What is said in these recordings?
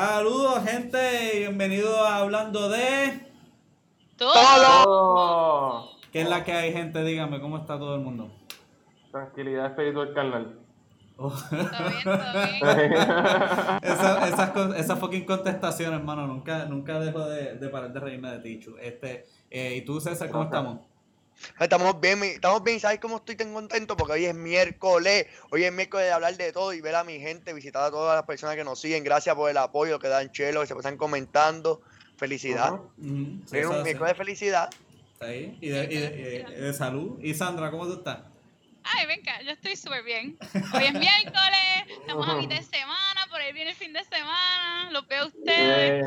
Saludos, gente. Bienvenidos a Hablando de. Todo. ¿Qué es la que hay, gente? Dígame, ¿cómo está todo el mundo? Tranquilidad espiritual carnal. Oh. Todo bien, todo bien. Esa- esas, fucking contestaciones, hermano, nunca, nunca dejo de, de parar de reírme de ti, Chu. Este, eh, ¿Y tú, César, cómo estamos? Estamos bien, estamos bien, ¿sabes cómo estoy tan contento? Porque hoy es miércoles, hoy es miércoles de hablar de todo y ver a mi gente, visitar a todas las personas que nos siguen, gracias por el apoyo que dan Chelo, que se pasan comentando, felicidad. Mm, sí, un miércoles de felicidad. Está ahí. Y de, y de- y de- y de salud. Y Sandra, ¿cómo tú estás? Ay, venga, yo estoy súper bien. Hoy es miércoles, estamos a mitad de semana, por ahí viene el fin de semana, los veo a ustedes.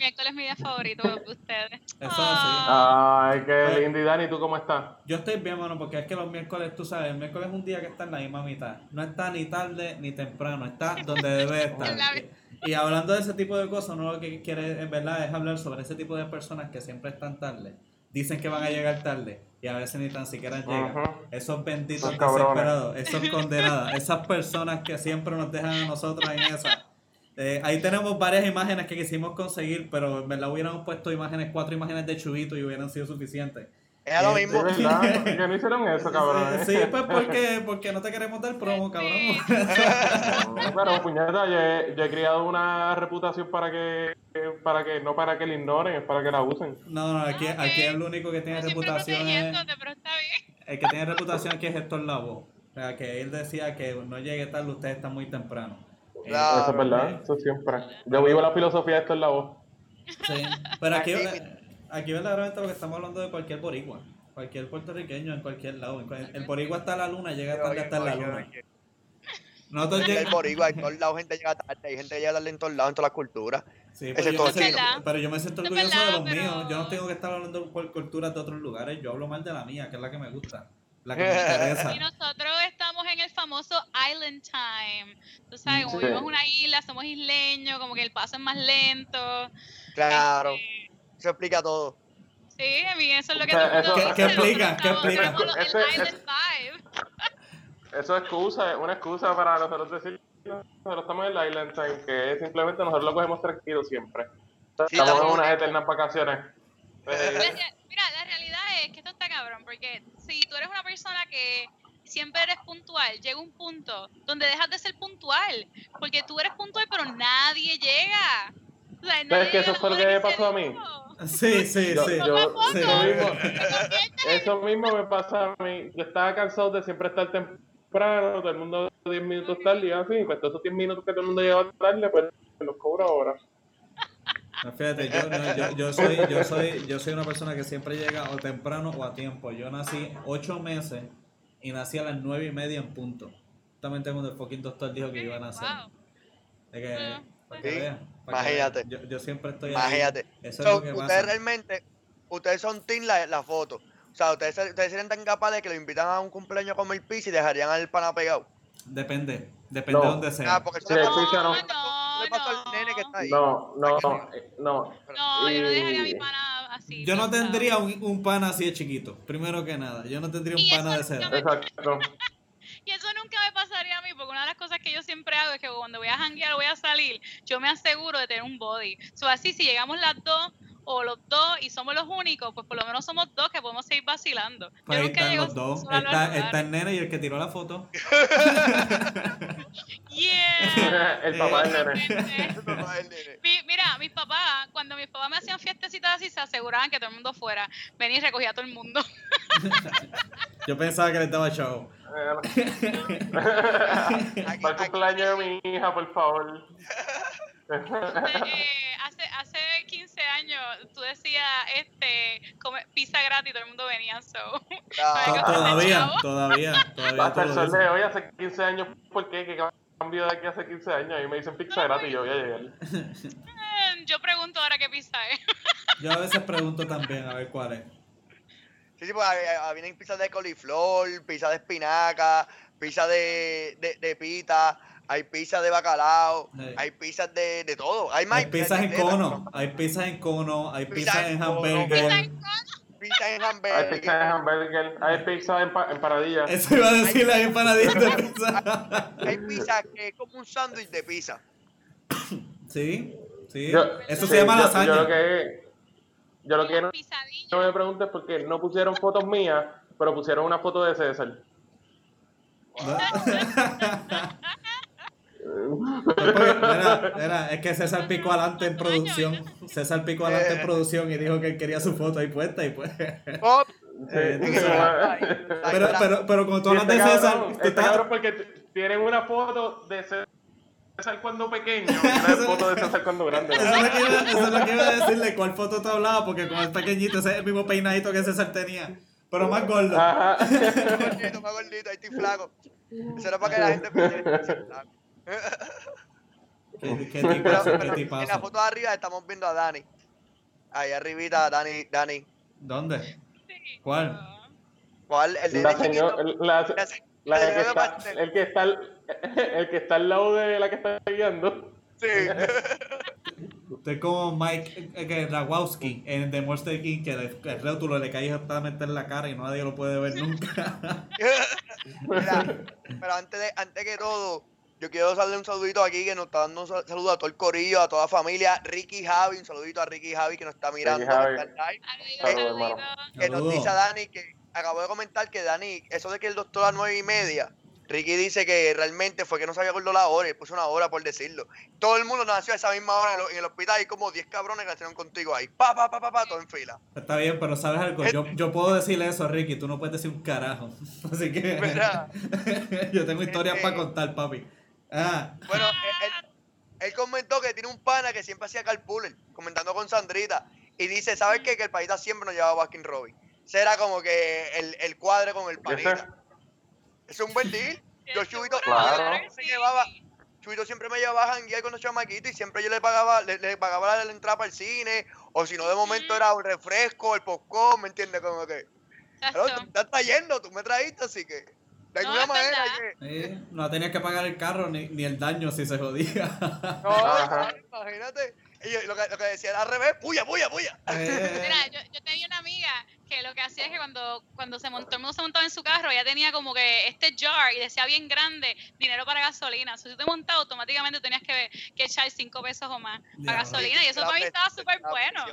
Miércoles es mi día favorito, ustedes. Eso es Ah, Ay, qué lindo. Y Dani, ¿tú cómo estás? Yo estoy bien, mano, porque es que los miércoles, tú sabes, el miércoles es un día que está en la misma mitad. No está ni tarde ni temprano, está donde debe estar. Y, hablando de ese tipo de cosas, uno lo que quiere en verdad es hablar sobre ese tipo de personas que siempre están tarde. Dicen que van a llegar tarde y a veces ni tan siquiera llegan. Esos benditos Esos cabrones. desesperados, esos condenados, esas personas que siempre nos dejan a nosotros en esa. Eh, ahí tenemos varias imágenes que quisimos conseguir, pero en verdad hubiéramos puesto imágenes, cuatro imágenes de Chubito y hubieran sido suficientes. Es lo Eh, mismo. Verdad, que no hicieron eso, cabrón. Sí, sí, pues porque, porque no te queremos dar promo, cabrón. No, Pero puñeta, yo he, yo he creado una reputación para que, para que, no para que la ignoren, es para que la usen. No, no, aquí, aquí el único que tiene siempre reputación es, pero está bien. el que tiene reputación aquí es Héctor Lavoe. O sea, que él decía que no llegue tarde, usted está muy temprano. Eh, Claro. Eso es verdad, eso siempre. Yo vivo la filosofía de esto en la voz. Sí, pero aquí, Aquí- verdaderamente lo que estamos hablando de cualquier boricua, cualquier puertorriqueño en cualquier lado. El boricua está a la luna, llega tarde hasta la luna. Nosotros el boricua, en todos lados gente llega tarde, hay gente que llega tarde en todos lados, en todas las culturas. Sí, pero, es yo todo me siento, pero yo me siento orgulloso de los pero- míos. Yo no tengo que estar hablando por culturas de otros lugares. Yo hablo mal de la mía, que es la que me gusta. La. Y nosotros estamos en el famoso Island Time. Tú sabes, como Sí. vivimos una isla, somos isleños, como que el paso es más lento. Claro, Este, eso explica todo. Sí, a mí eso es lo que O sea, todo el mundo eso- dice, ¿Qué- qué explica? nosotros ¿Qué explica? el. Eso es excusa, es una excusa para nosotros decir nosotros estamos en la Island Time, que es simplemente nosotros lo cogemos tranquilo siempre. Sí, Estamos en unas eternas vacaciones. Eh, Mira, la realidad es que esto está cabrón, porque si tú eres una persona que siempre eres puntual, llega un punto donde dejas de ser puntual, porque tú eres puntual pero nadie llega. O sea, nadie ¿Sabes que eso fue lo que me pasó a mí? Sí, sí, Yo- sí. yo- Sí. eso mismo, "No". eso mismo me pasa a mí. Yo estaba cansado de siempre estar temprano, todo el mundo 10 minutos tarde y así, pues todos esos 10 minutos que todo el mundo llega tarde, pues los cobro ahora. No, fíjate, yo, no, yo, yo soy, yo, soy, yo soy una persona que siempre llega o temprano o a tiempo. Yo nací ocho meses y nací a las nueve y media en punto. Justamente cuando el fucking doctor dijo que iba a nacer. Wow. Es que, para que sí. vean, para que Imagínate. Yo, yo siempre estoy ahí. Imagínate. Eso So, es lo que ustedes pasa. realmente, ustedes son team la, la foto. O sea, ustedes, se- ustedes serían tan capaces de que lo invitan a un cumpleaños a comer pizza y dejarían al pana pegado. Depende, depende No. de dónde sea. Ah, porque eso Sí, pasó, pizza no. le pasó- le pasó al nene que está ahí. No, no, no. No, yo no dejaría a mi pana así. Yo no tendría un, un pana así de chiquito, primero que nada. Yo no tendría un pana de eso esa edad. nunca Exacto. Y eso nunca me pasaría a mí, porque una de las cosas que yo siempre hago es que cuando voy a janguear o voy a salir, yo me aseguro de tener un body. So, así, si llegamos las dos o los dos y somos los únicos, pues por lo menos somos dos que podemos seguir vacilando. Pues yo nunca están los dos. Está, el nene y el que tiró la foto. Yeah. el papá del nene. Mi- Mira, mis papás, cuando mis papás me hacían fiestecitas así, se aseguraban que todo el mundo fuera. Venía y recogía a todo el mundo. Yo pensaba que le estaba chavo. Aquí- Para el cumpleaños de mi hija, por favor. Eh, hace, hace 15 años tú decías este, come, pizza gratis y todo el mundo venía. So. Claro. Venga, Todavía, todavía, todavía. Hasta el sol de hoy, hace 15 años, ¿por qué? ¿Qué cambio de aquí hace 15 años? Y me dicen pizza gratis y yo voy a llegar. Eh, Yo pregunto ahora qué pizza es. Yo a veces pregunto también a ver cuál es. Sí, sí, pues ah, ah, vienen pizzas de coliflor, pizza de espinaca, pizza de, de, de pita, hay pizza de bacalao, Sí. hay pizzas de, de todo. Hay, más Hay pizzas en cono, hay pizzas en cono, hay Pizza pizzas en en cono, hamburger. Pizza en Pizza en Hay hamburger. pizza de hamburger, hay pizza en, pa- en paradilla. Eso iba a decir las empanaditas de pizza. Hay pizza que es como un sándwich de pizza. Sí, sí. Yo- Eso sí, se llama yo- lasaña. Yo lo que, yo lo que no, no me pregunto es por qué no pusieron fotos mías, pero pusieron una foto de César. Porque, mira, mira, es que César picó adelante en producción. César picó adelante en Eh. producción y dijo que él quería su foto ahí puesta y pues. Oh, Sí, Eh. Pero, pero, pero como tú Y hablas de este César, cabrón, tú este estás- cabrón porque tienen una foto de César cuando pequeño y una foto de César cuando grande. Eso es, lo que iba, eso es lo que iba a decirle, cuál foto te hablaba, porque como es pequeñito, ese es el mismo peinadito que César tenía, pero más gordo. Ajá. más gordito, más gordito, ahí estoy flaco. Eso era para que la gente piense que estoy flaco. ¿Qué, qué Pero, tipazo, qué pero en la foto de arriba estamos viendo a Dani. Ahí arribita, Dani, Dani. ¿Dónde? ¿Cuál? ¿Cuál? El de La la, que está, el que está al, el que está al lado de la que está guiando. Sí. Usted es como Mike eh, que Rawowski en The Monster King, que el, el rótulo le cae exactamente en la cara y nadie lo puede ver nunca. Mira, pero antes de, antes que todo, yo quiero darle un saludito aquí que nos está dando un sal- saludo a todo el corillo, a toda la familia. Ricky Javi, un saludito a Ricky Javi que nos está mirando. que Javi. está live, Saludos, Saludos, hermano. saludos. que nos dice a Dani que acabo de comentar que Dani, eso de que el doctor a las nueve y media, Ricky dice que realmente fue que no se había acordado la hora y puso una hora por decirlo. Todo el mundo nació a esa misma hora en el, en el hospital y como 10 cabrones que nacieron contigo ahí. Pa, pa, pa, pa, pa, todo en fila. Está bien, pero ¿sabes algo? Yo, yo puedo decirle eso, Ricky, tú no puedes decir un carajo. Así que yo tengo historias para contar, papi. Ah, Bueno, él, él- él comentó que tiene un pana que siempre hacía carpooler, comentando con Sandrita, y dice, ¿sabes qué? Que el paita siempre nos llevaba a Baskin Robin. Ese era como que el, el cuadre con el panita. Es un buen deal. Yo, Chubito, Claro. yo se llevaba, Chubito siempre me llevaba a janguear con los chamaquitos y siempre yo le pagaba, le, le pagaba la, la entrada para el cine, o si no, de momento era un refresco, el popcorn, ¿me entiendes? Como que, pero tú Exacto. me estás trayendo, tú me trajiste, así que, de No, alguna manera que... eh, no tenías que pagar el carro ni, ni el daño si se jodía. No, Ajá. imagínate. Y lo, que, lo que decía era al revés, puya, puya, puya. Eh, Mira, yo, yo tenía una amiga que lo que hacía es que cuando, cuando se montó, todo el mundo se montaba en su carro, ella tenía como que este jar y decía bien grande, dinero para gasolina. O sea, si tú te montabas, automáticamente tenías que, que echar 5 pesos o más para gasolina y eso para mí estaba súper bueno.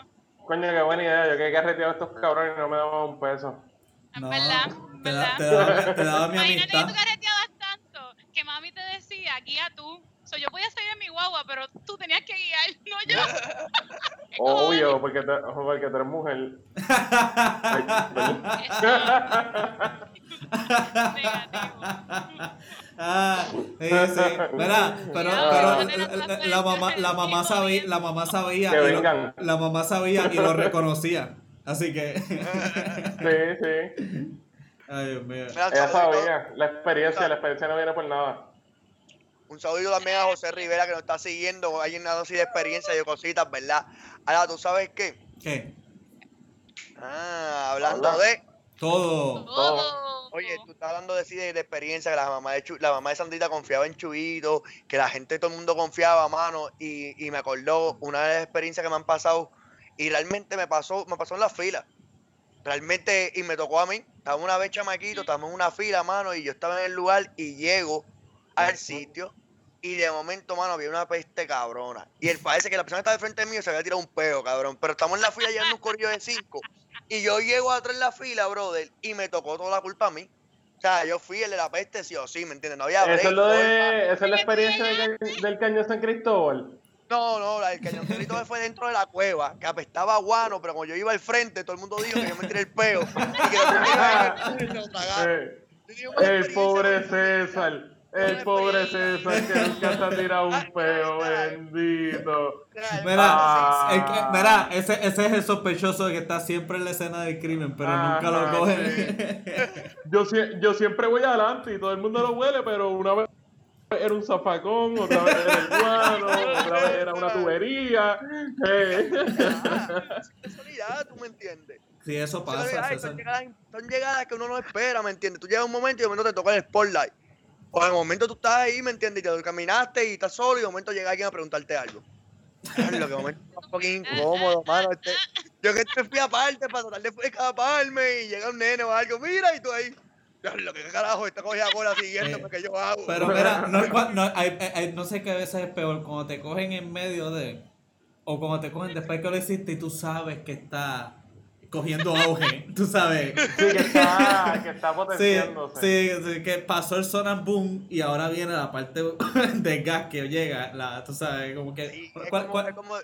Coño, qué buena idea. Yo que he carreteado a estos cabrones y no me daban un peso. En no, verdad, te, da- verdad. te daba, te daba mi Imagínate que tú carreteabas tanto que mami te decía, guía tú. So, yo podía salir en mi guagua, pero tú tenías que guiar, no yo. ¿Qué Obvio, porque, te, porque tú eres mujer. Ah, sí, sí. Mira, pero, pero la, mamá, la mamá sabía, la mamá sabía, Que y lo- la mamá sabía y lo reconocía. Así que, Sí, sí. Ay Dios mío. Mira, Ella sabía. La experiencia, la experiencia no viene por nada. Un saludito también a José Rivera que nos está siguiendo. Hay una dosis de experiencia y de cositas, ¿verdad? Ahora, ¿tú sabes qué? ¿Qué? Ah, hablando Habla. de. Todo. Todo. Oye, tú estás hablando de, sí, de, de experiencia, que la mamá de, Chu- la mamá de Sandrita confiaba en Chubito, que la gente, todo el mundo confiaba, mano. Y, y me acordó una de las experiencias que me han pasado. Y realmente me pasó, me pasó en la fila. Realmente, y me tocó a mí. Estaba una vez chamaquito, estábamos en una fila, mano, y yo estaba en el lugar y llego al sitio. Y de momento, mano, había una peste cabrona. Y él parece que la persona que estaba de frente mío se había tirado un peo, cabrón. Pero estamos en la fila llevando un corrillo de cinco. Y yo llego atrás en la fila, brother, y me tocó toda la culpa a mí. O sea, yo fui el de la peste, sí o sí, ¿me entiendes? No había break, Eso es lo de. Esa es la experiencia del cañón San Cristóbal. No, no, el cañoncito fue dentro de la cueva, que apestaba a guano, pero cuando yo iba al frente, todo el mundo dijo que yo me tiré el peo. Y que lo tiré y se lo tragaron. Eh, Yo el pobre César. El pobre César que nunca se ha tirado un peo, bendito. Mira, Ah. es que- mira, ese, ese es el sospechoso que está siempre en la escena del crimen, pero nunca lo cogen. Yo, sie- yo siempre voy adelante y todo el mundo lo huele, pero una vez era un zafacón, otra vez era el guano, otra vez era una tubería. eh. Ah, es casualidad, tú me entiendes. Sí, eso Son pasa. llegadas, son, llegadas, son llegadas que uno no espera, ¿me entiendes? Tú llegas un momento y de momento te toca el spotlight. O en el momento tú estás ahí, ¿me entiendes? Y te caminaste y estás solo y de momento llega alguien a preguntarte algo. Lo que de momento es un poquito incómodo, mano. Este, yo que te fui aparte para tratar de escaparme y llega un nene o algo, mira, y tú ahí. Lo que carajo, esta cogida cola siguiéndome Eh, que yo hago. Pero mira, no, no, hay- no sé qué a veces es peor, cuando te cogen en medio de, o cuando te cogen después que lo hiciste y tú sabes que está cogiendo auge, tú sabes. Sí, que está, que está Sí, potenciándose. sí, sí, que pasó el son and boom y ahora viene la parte de gas que llega, la, tú sabes, como que... Sí, es, ¿cuál- como, cuál- es como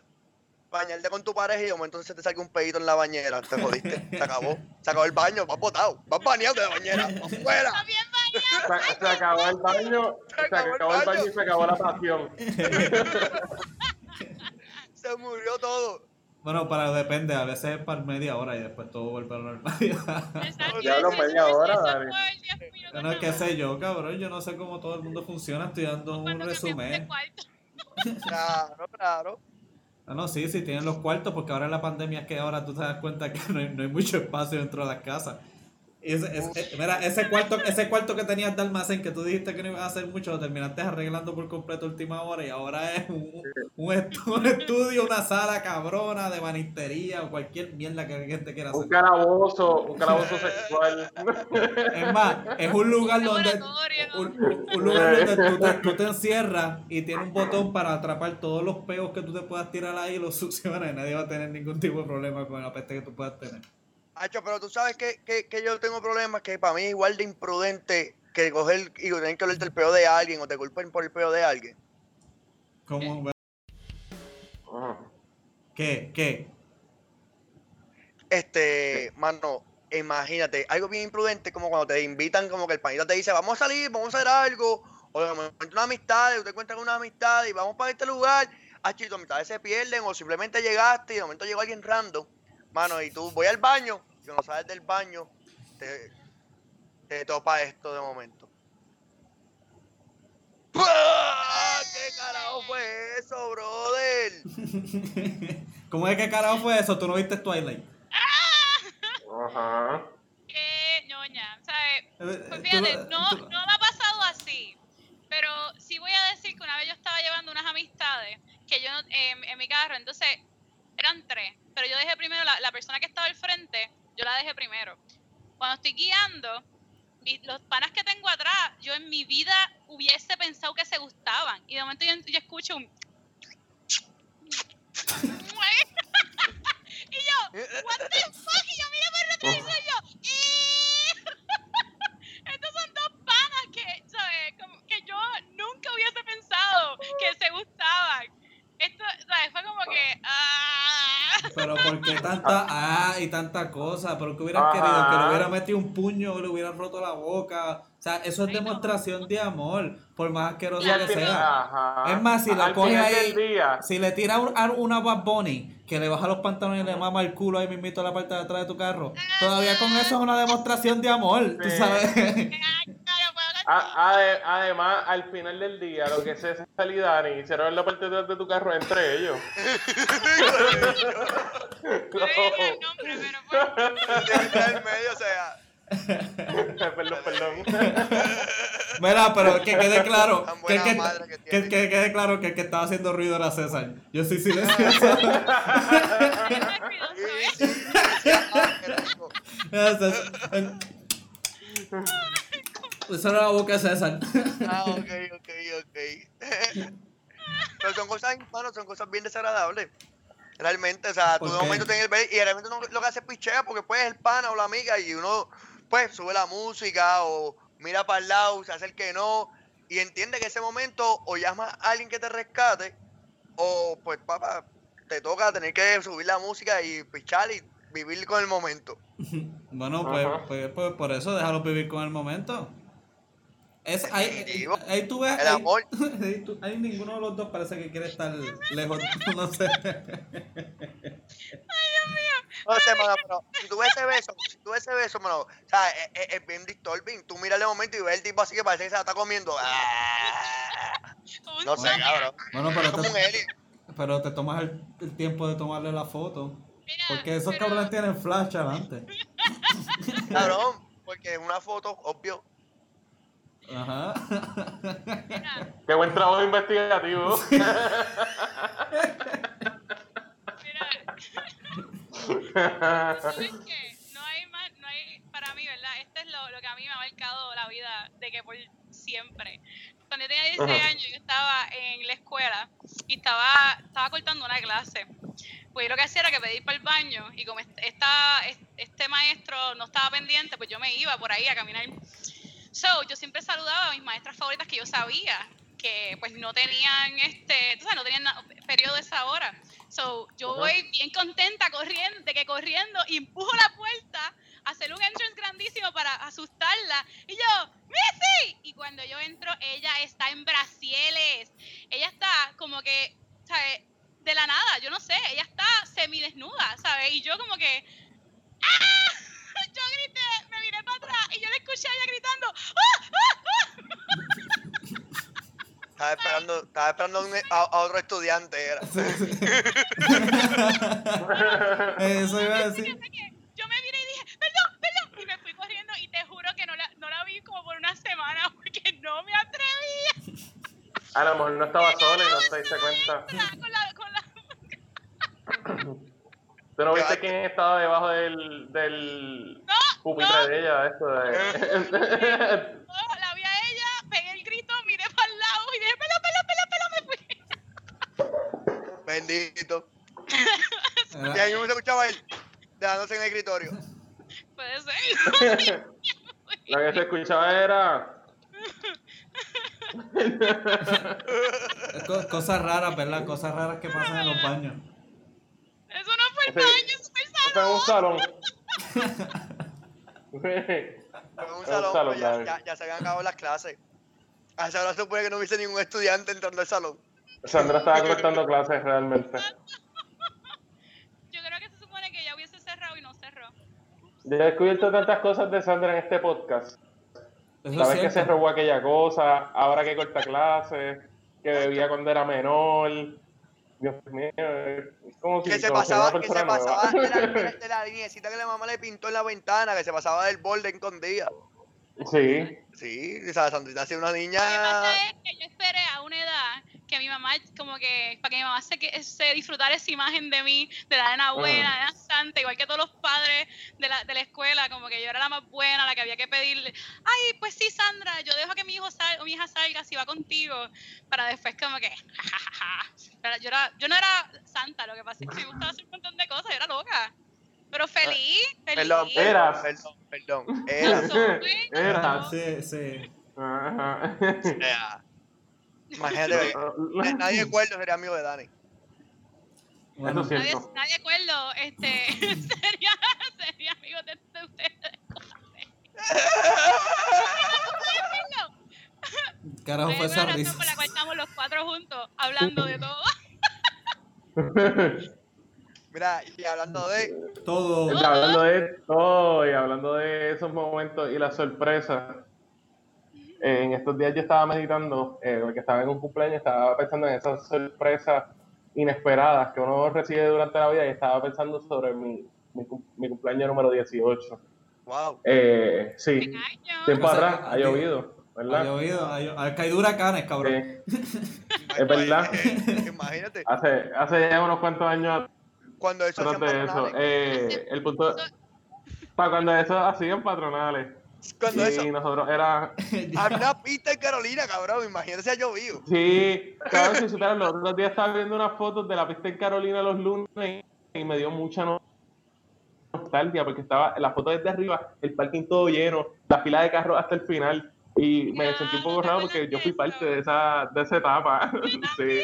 bañarte con tu pareja y de momento se te salga un pedito en la bañera. Te jodiste. Se acabó. Se acabó el baño. Vas botado. Vas bañado de la bañera. Está ¡Afuera! bien bañado. Se, se acabó el baño, se acabó el baño y se acabó la pasión. Se murió todo. Bueno, para depende, a veces es para media hora y después todo vuelve a la normalidad. Exacto, Ya hablo media hora, Dani. fue el 10 minutos Bueno, nada qué sé yo, cabrón, yo no sé cómo todo el mundo funciona, estoy dando un resumen. Claro, claro. Ah, no, sí, sí, tienen los cuartos, porque ahora la pandemia es que ahora tú te das cuenta que no hay, no hay mucho espacio dentro de las casas. Y ese, es- es- mira, ese cuarto, ese cuarto que tenías de almacén que tú dijiste que no ibas a hacer mucho, lo terminaste arreglando por completo a última hora y ahora es un, un, estu- un estudio, una sala cabrona de banistería o cualquier mierda que alguien te quiera hacer. Un calabozo, un calabozo sexual. Es más, es un lugar donde un, un lugar donde tú te, tú te encierras y tiene un botón para atrapar todos los peos que tú te puedas tirar ahí y los succionas y nadie va a tener ningún tipo de problema con la peste que tú puedas tener. Hacho, pero tú sabes que, que, que yo tengo problemas que para mí es igual de imprudente que coger y tener que olerte el peo de alguien o te culpen por el peo de alguien. ¿Cómo? Ajá. ¿Qué? ¿Qué? Este, mano, imagínate, algo bien imprudente como cuando te invitan, como que el panita te dice, vamos a salir, vamos a hacer algo, o de momento una amistad, usted cuenta con una amistad y vamos para este lugar, hacho, y tus amistades se pierden, o simplemente llegaste y de momento llegó alguien random, mano, y tú voy al baño, y cuando sales del baño, te, te topa esto de momento. ¡Pah! ¿Qué carajo fue eso, brother? ¿Cómo es que carajo fue eso? ¿Tú no viste Twilight? Ajá. Qué ñoña, ¿sabes? Pues Eh, fíjate, tú- no, tú- no me ha pasado así, pero sí voy a decir que una vez yo estaba llevando unas amistades que yo no- en, en mi carro, entonces eran tres, pero yo dejé primero, la, la persona que estaba al frente, yo la dejé primero. Cuando estoy guiando, los panas que tengo atrás, yo en mi vida hubiese pensado que se gustaban, y de momento yo, yo escucho un... y yo, what the fuck, y yo miro por el retrovisor y yo, "Eh". Estos son dos panas que, ¿sabes? Como que yo nunca hubiese pensado que se gustaban. Esto, ¿sabes? Fue como que, ah. Pero ¿por qué tanta ah y tanta cosa? ¿Pero que hubieran Ajá. querido? ¿Que le hubiera metido un puño o le hubieran roto la boca? O sea, eso es Ay, no. demostración de amor, por más asqueroso que final, sea. ajá. Es más, si la coge ahí- Si le tira una Bad Bunny que le baja los pantalones y le mama el culo ahí mismito a la parte de atrás de tu carro, todavía con eso es una demostración de amor, tú Sí. sabes. Ah, a- ade- además, al final del día, lo que se y Dani hicieron la parte de de tu carro entre ellos. no a el nombre, pero pues, en medio, o sea, perdón, perdón. Mira, pero que quede claro, que, que- que que- que quede claro que el que estaba haciendo ruido era César. Yo soy silencioso. Esa era la boca César. Ah, ok, ok, ok. Pero son cosas, hermano, son cosas bien desagradables. Realmente, o sea, tú ¿Por de momento tienes el ver y realmente uno lo que hace es pichea porque pues es el pana o la amiga y uno pues sube la música o mira para el lado, se hace el que no y entiende que ese momento o llama a alguien que te rescate o pues papá, te toca tener que subir la música y pichar y vivir con el momento. Bueno, pues, pues, pues por eso déjalo vivir con el momento. Es, ahí, ahí tú ves. El amor. ahí tú- ahí ninguno de los dos parece que quiere estar lejos. No sé. No sé, mano, pero si tú ves ese beso, si tú ves ese beso, mano, o sea, es, es- es bien disturbing. Tú miras el momento y ves el tipo así que parece que se la está comiendo. Ah, No sé, cabrón. Bueno, pero te, pero te tomas el, el tiempo de tomarle la foto. Mira, Porque esos pero- cabrones tienen flash adelante. Cabrón, porque una foto, obvio. Ajá. Mira, Qué buen trabajo investigativo. mira. ¿Sabes qué? No hay más, no hay, para mí, ¿verdad? Esta es lo, lo que a mí me ha marcado la vida de que por siempre. Cuando yo tenía 16 Ajá. años, yo estaba en la escuela y estaba, estaba cortando una clase. Pues yo lo que hacía era que pedí para el baño y como est- esta, est- este maestro no estaba pendiente, pues yo me iba por ahí a caminar. So, yo siempre saludaba a mis maestras favoritas que yo sabía que pues no tenían este, no tenían periodo de esa hora. So, yo voy bien contenta corriendo, de que corriendo y empujo la puerta a hacer un entrance grandísimo para asustarla. Y yo, ¡Missy! Y cuando yo entro, ella está en brasieles. Ella está como que, ¿sabes? De la nada, yo no sé, ella está semidesnuda, ¿sabes? Y yo como que, ¡ah! Yo grité, me miré para atrás y yo le escuché a ella gritando, ¡ah! ¡ah! ¡ah! Estaba esperando, estaba esperando a, un- a- a otro estudiante. Era. Eso iba a decir. Yo me miré y dije, perdón, perdón, y me fui corriendo y te juro que no la, no la vi como por una semana porque no me atrevía A lo mejor no estaba sola y no se diste cuenta. con la, con la, ¿Tú no viste quién estaba debajo del, del pupitre no. de ella? Eso de... no, la vi a ella, pegué el grito, miré para el lado y dije, perdón, perdón, perdón, perdón, me fui. Bendito. Y ahí se escuchaba él, dejándose en el escritorio. Puede ser. Lo que se escuchaba era... co- cosas raras, ¿verdad? Cosas raras que pasan en los baños. Fue Fue en un salón. Fue un un salón, pero ya, ya, ya se habían acabado las clases. A esa hora se supone que no hubiese ningún estudiante entrando al salón. Sandra estaba cortando clases realmente. Yo creo que se supone que ya hubiese cerrado y no cerró. Yo he descubierto tantas cosas de Sandra en este podcast. Eso Sabes es que se robó aquella cosa, ahora que corta clases, que bebía cuando era menor. Dios mío, es como si, Que se pasaba, que se pasaba de la, de la- de la lineecita que la mamá le pintó en la ventana, que se pasaba del borde escondida. Sí, Sí, o sea, Sandrita hacía una niña. Lo que pasa es que yo esperé a una edad que mi mamá, como que, para que mi mamá se, se disfrutara esa imagen de mí, de la nena buena, Ajá. la nena santa, igual que todos los padres de la, de la escuela, como que yo era la más buena, la que había que pedirle, ay, pues sí, Sandra, yo dejo que mi hijo salga, o mi hija salga si va contigo, para después como que, jajaja. Yo, era, yo no era santa, lo que pasa es que me gustaba hacer un montón de cosas, yo era loca. Pero feliz, feliz. Perdón, perdón, perdón. Era. Era. Sí, sí. Ajá. Era. Imagínate, na- nadie de acuerdo sería amigo de Dani. Bueno, Eso sí. Nadie, Cierto. nadie acuerdo, este, sería, sería amigo de, de ustedes. carajo fue Esa es risa. por la cual estamos los cuatro juntos hablando de todo. Mira, y hablando de. Todo. Y hablando de esto y hablando de esos momentos y las sorpresas, eh, en estos días yo estaba meditando, eh, porque estaba en un cumpleaños, estaba pensando en esas sorpresas inesperadas que uno recibe durante la vida y estaba pensando sobre mi, mi, mi cumpleaños número 18. Wow. Eh, sí, tiempo O sea, atrás ha llovido, Ha ¿verdad? llovido, ha llo- ha caído huracanes, cabrón. Sí, Es verdad. Imagínate, hace, hace ya unos cuantos años cuando eso hacían eso. Eh, el punto, para cuando eso hacían patronales. Cuando y eso. nosotros era Había una pista en Carolina, cabrón. Imagínate si ha llovido. Sí, claro, si supieran, los otros días estaba viendo unas fotos de la pista en Carolina los lunes y me dio mucha no- nostalgia porque estaba la foto desde arriba, el parking todo lleno, la fila de carros hasta el final y me Ya, sentí un ¿no poco raro porque yo fui parte de esa, de esa etapa. sí,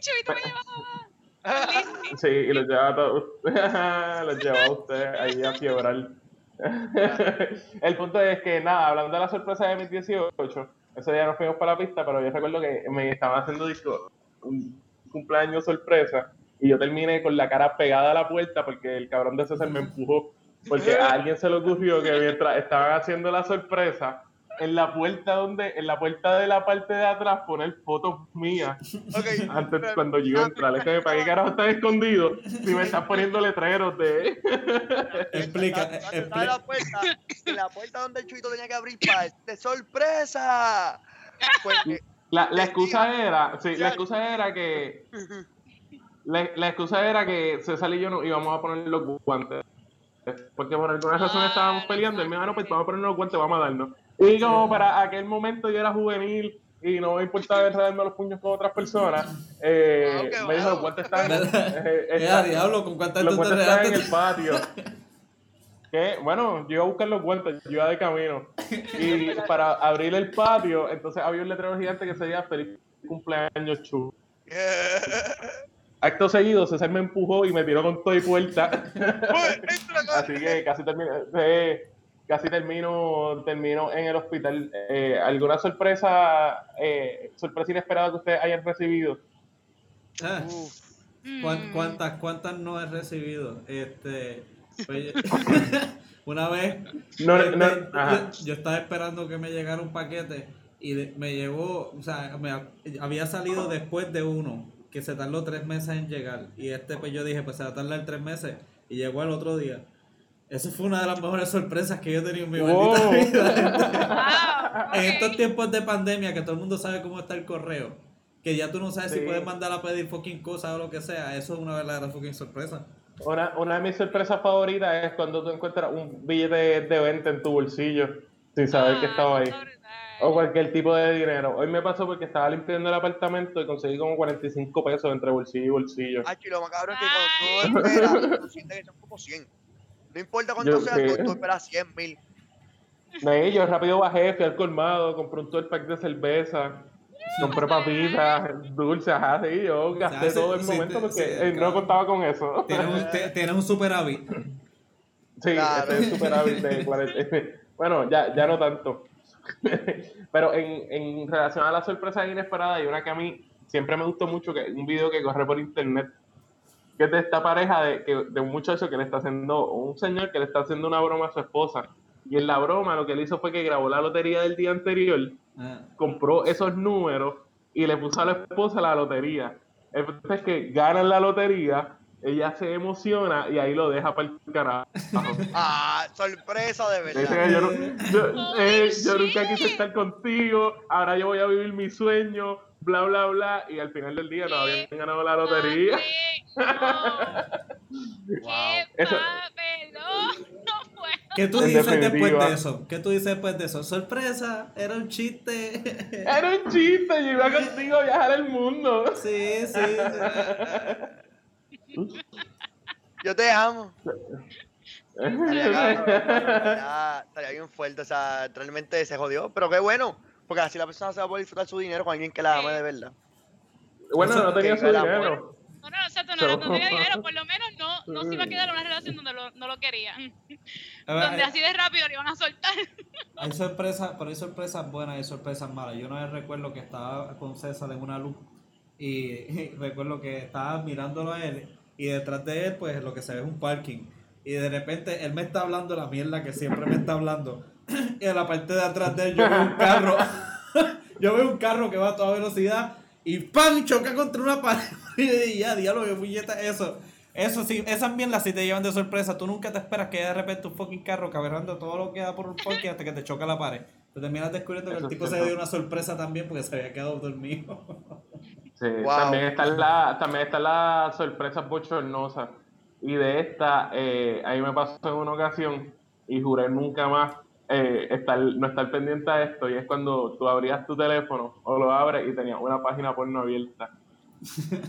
Chubito me llevaba. Lizzy. sí, y los llevaba a todos, los llevaba a usted ahí a fiebrar. el punto es que nada, hablando de la sorpresa de mis 18, ese día nos fuimos para la pista, pero yo recuerdo que me estaban haciendo disco, un cumpleaños sorpresa y yo terminé con la cara pegada a la puerta porque el cabrón de César me empujó porque a alguien se le ocurrió que mientras estaban haciendo la sorpresa en la puerta donde en la puerta de la parte de atrás poner fotos mías antes pero- cuando yo iba a entrar es que para qué carajo están escondidos si me están poniendo letreros de Explica, explica. la puerta, en la puerta donde el chuito tenía que abrir para de sorpresa. Pues, eh, la, la excusa era sí la excusa era que la, la excusa era que César y yo nos íbamos a poner los guantes Porque por alguna razón Ah, estábamos peleando. Y me dijo, "Ah, no, pues vamos a ponernos los guantes, vamos a darnos. Y como para aquel momento yo era juvenil y no me importaba enredarme los puños con otras personas, eh, Ah, me dijo, guantes están, eh, Eh, diablo, ¿con cuántas tú te están en el patio. Que, bueno, yo iba a buscar los guantes, yo iba de camino. Y para abrir el patio, entonces había un letrero gigante que decía feliz cumpleaños, Chu. Acto seguido, César me empujó y me tiró con todo y puerta. Así que casi termino, eh, casi termino, termino en el hospital. Eh, ¿Alguna sorpresa, eh, sorpresa inesperada que ustedes hayan recibido? Ah, Uf. ¿cuán- Mm. ¿Cuántas, cuántas no he recibido? Este, oye, una vez No, este, no, yo, estaba esperando que me llegara un paquete y de- me llegó, o sea, me ha- había salido después de uno que se tardó tres meses en llegar y este pues yo dije pues se va a tardar tres meses y llegó al otro día. Eso fue una de las mejores sorpresas que yo he tenido en mi Wow. maldita vida. Wow, En estos tiempos de pandemia que todo el mundo sabe cómo está el correo, que ya tú no sabes si puedes mandar a pedir fucking cosas o lo que sea, eso es una verdadera fucking sorpresa. Una, una de mis sorpresas favoritas es cuando tú encuentras un billete de 20 en tu bolsillo sin saber que Ah, estaba ahí. O cualquier tipo de dinero. Hoy me pasó porque estaba limpiando el apartamento y conseguí como 45 pesos entre bolsillo y bolsillo. Ay, lo más cabrón es que cuando tú esperas, tú sientes que son como 100. No importa cuánto Yo sea, tú, tú esperas 100 mil. No, yo rápido bajé, fui al colmado, compré un todo el pack de cerveza, compré papitas, dulces, ajá, sí, yo gasté todo el sí, momento sí, porque sí, eh, no contaba con eso. Tienes un, un superávit. Sí, Claro. estoy súper hábil de 40. Bueno, ya, ya no tanto. Pero en, en relación a la sorpresa inesperada, hay una que a mí siempre me gustó mucho, que es un video que corre por internet, que es de esta pareja de, que, de un muchacho que le está haciendo, un señor que le está haciendo una broma a su esposa. Y en la broma lo que él hizo fue que grabó la lotería del día anterior, Ah, compró esos números y le puso a la esposa la lotería. Entonces que ganan la lotería, ella se emociona y ahí lo deja para el carajo. Ah, sorpresa de verdad. yo, no- yo, Holy eh, yo nunca quise estar contigo, ahora yo voy a vivir mi sueño, bla, bla, bla, y al final del día no habían ganado la lotería. ¡Qué Eso- papelón! No puedo. ¿Qué tú En dices después de eso? ¿Qué tú dices después de eso? Sorpresa, era un chiste. Era un chiste, yo iba contigo a viajar el mundo. Sí, sí, sí. Yo te amo. Estaría, bien fuerte, o sea, realmente se jodió, pero qué bueno, porque así la persona se va a poder disfrutar su dinero con alguien que la ama de verdad. bueno, no tenía su dinero. No, no, o sea, tú no, era- no tenía dinero, por lo menos no, no se iba a quedar en una relación donde lo- no lo querían. A ver, Donde hay- así de rápido le iban a soltar. Hay sorpresas, pero hay sorpresas buenas y sorpresas malas. Yo una vez recuerdo que estaba con César en una luz y, recuerdo que estaba mirándolo a él y detrás de él pues lo que se ve es un parking y de repente él me está hablando la mierda que siempre me está hablando y en la parte de atrás de él yo veo un carro yo veo un carro que va a toda velocidad y ¡pam! choca contra una pared y ya diablo que puñeta eso eso sí, esas mierdas sí te llevan de sorpresa. Tú nunca te esperas que de repente un fucking carro caberando todo lo que da por un parque hasta que te choca la pared. Te terminas descubriendo que el tipo se dio una sorpresa también porque se había quedado dormido. Sí, Wow. también están la, también están las sorpresas bochornosas. Y de esta, eh, a mí me pasó en una ocasión y juré nunca más eh, estar, no estar pendiente a esto. Y es cuando tú abrías tu teléfono o lo abres y tenías una página porno abierta.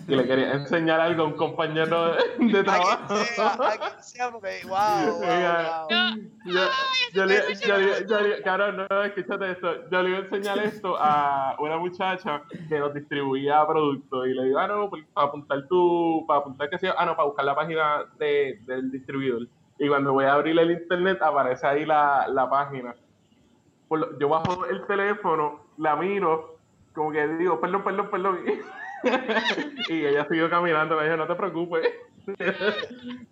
Y le querías enseñar algo a un compañero de, de trabajo. quien sea, a quien sea, porque wow, wow, wow. Yo, yo le, cabrón, no, escúchate esto. Yo le iba a enseñar esto a una muchacha que nos distribuía productos y le digo, ah, no, pues, para apuntar tu, para apuntar que sea, ah, no, para buscar la página de, del distribuidor. Y cuando voy a abrir el internet aparece ahí la, la página. Por lo- yo bajo el teléfono, la miro, como que digo, perdón, perdón, perdón. y ella siguió caminando, me dijo, no te preocupes.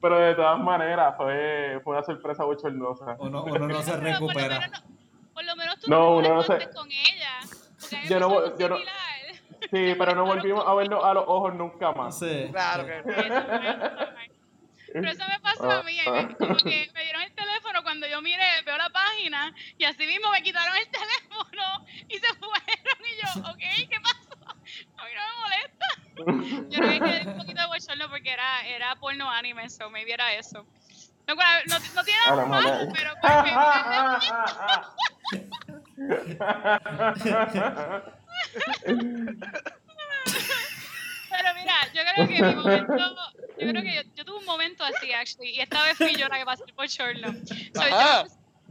Pero de todas maneras, fue, fue una sorpresa bochornosa. Uno, uno no se Pero por lo recupera. menos no- Por lo menos tú No, no, uno no se- con ella. Porque Yo no yo no-. Sí, pero no volvimos a vernos a los ojos nunca más. Sí. Claro que fue. Pero eso me pasó a mí, me- como que me dieron el teléfono cuando yo miré, veo la página y así mismo me quitaron el teléfono y se fueron y yo, ok, ¿qué pasó? A mí no me molesta. Yo creo que quedé un poquito de bochorno porque era, era porno anime, so maybe era eso. No, no, no malo, madre. pero Pero mira, yo creo que mi momento, yo creo que yo, yo tuve un momento así, actually, y esta vez fui yo la que pasé por Chorlo. So, yo-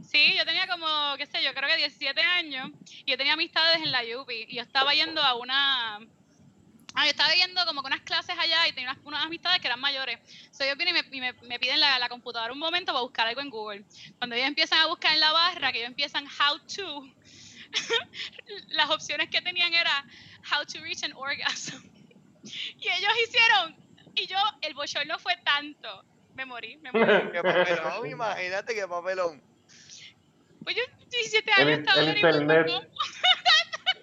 sí, yo tenía como, qué sé yo, creo que 17 años, y yo tenía amistades en la UPI, y yo estaba yendo a una... Ah, yo estaba yendo como que unas clases allá y tenía unas, unas amistades que eran mayores. So, ellos vienen y me, y me, me piden la, la computadora un momento para buscar algo en Google. Cuando ellos empiezan a buscar en la barra, que ellos empiezan how to, las opciones que tenían era how to reach an orgasm. Y ellos hicieron, y yo, el bochorno fue tanto. Me morí, me morí. Qué papelón, imagínate qué papelón. Pues yo 17 El años in- estaba el internet.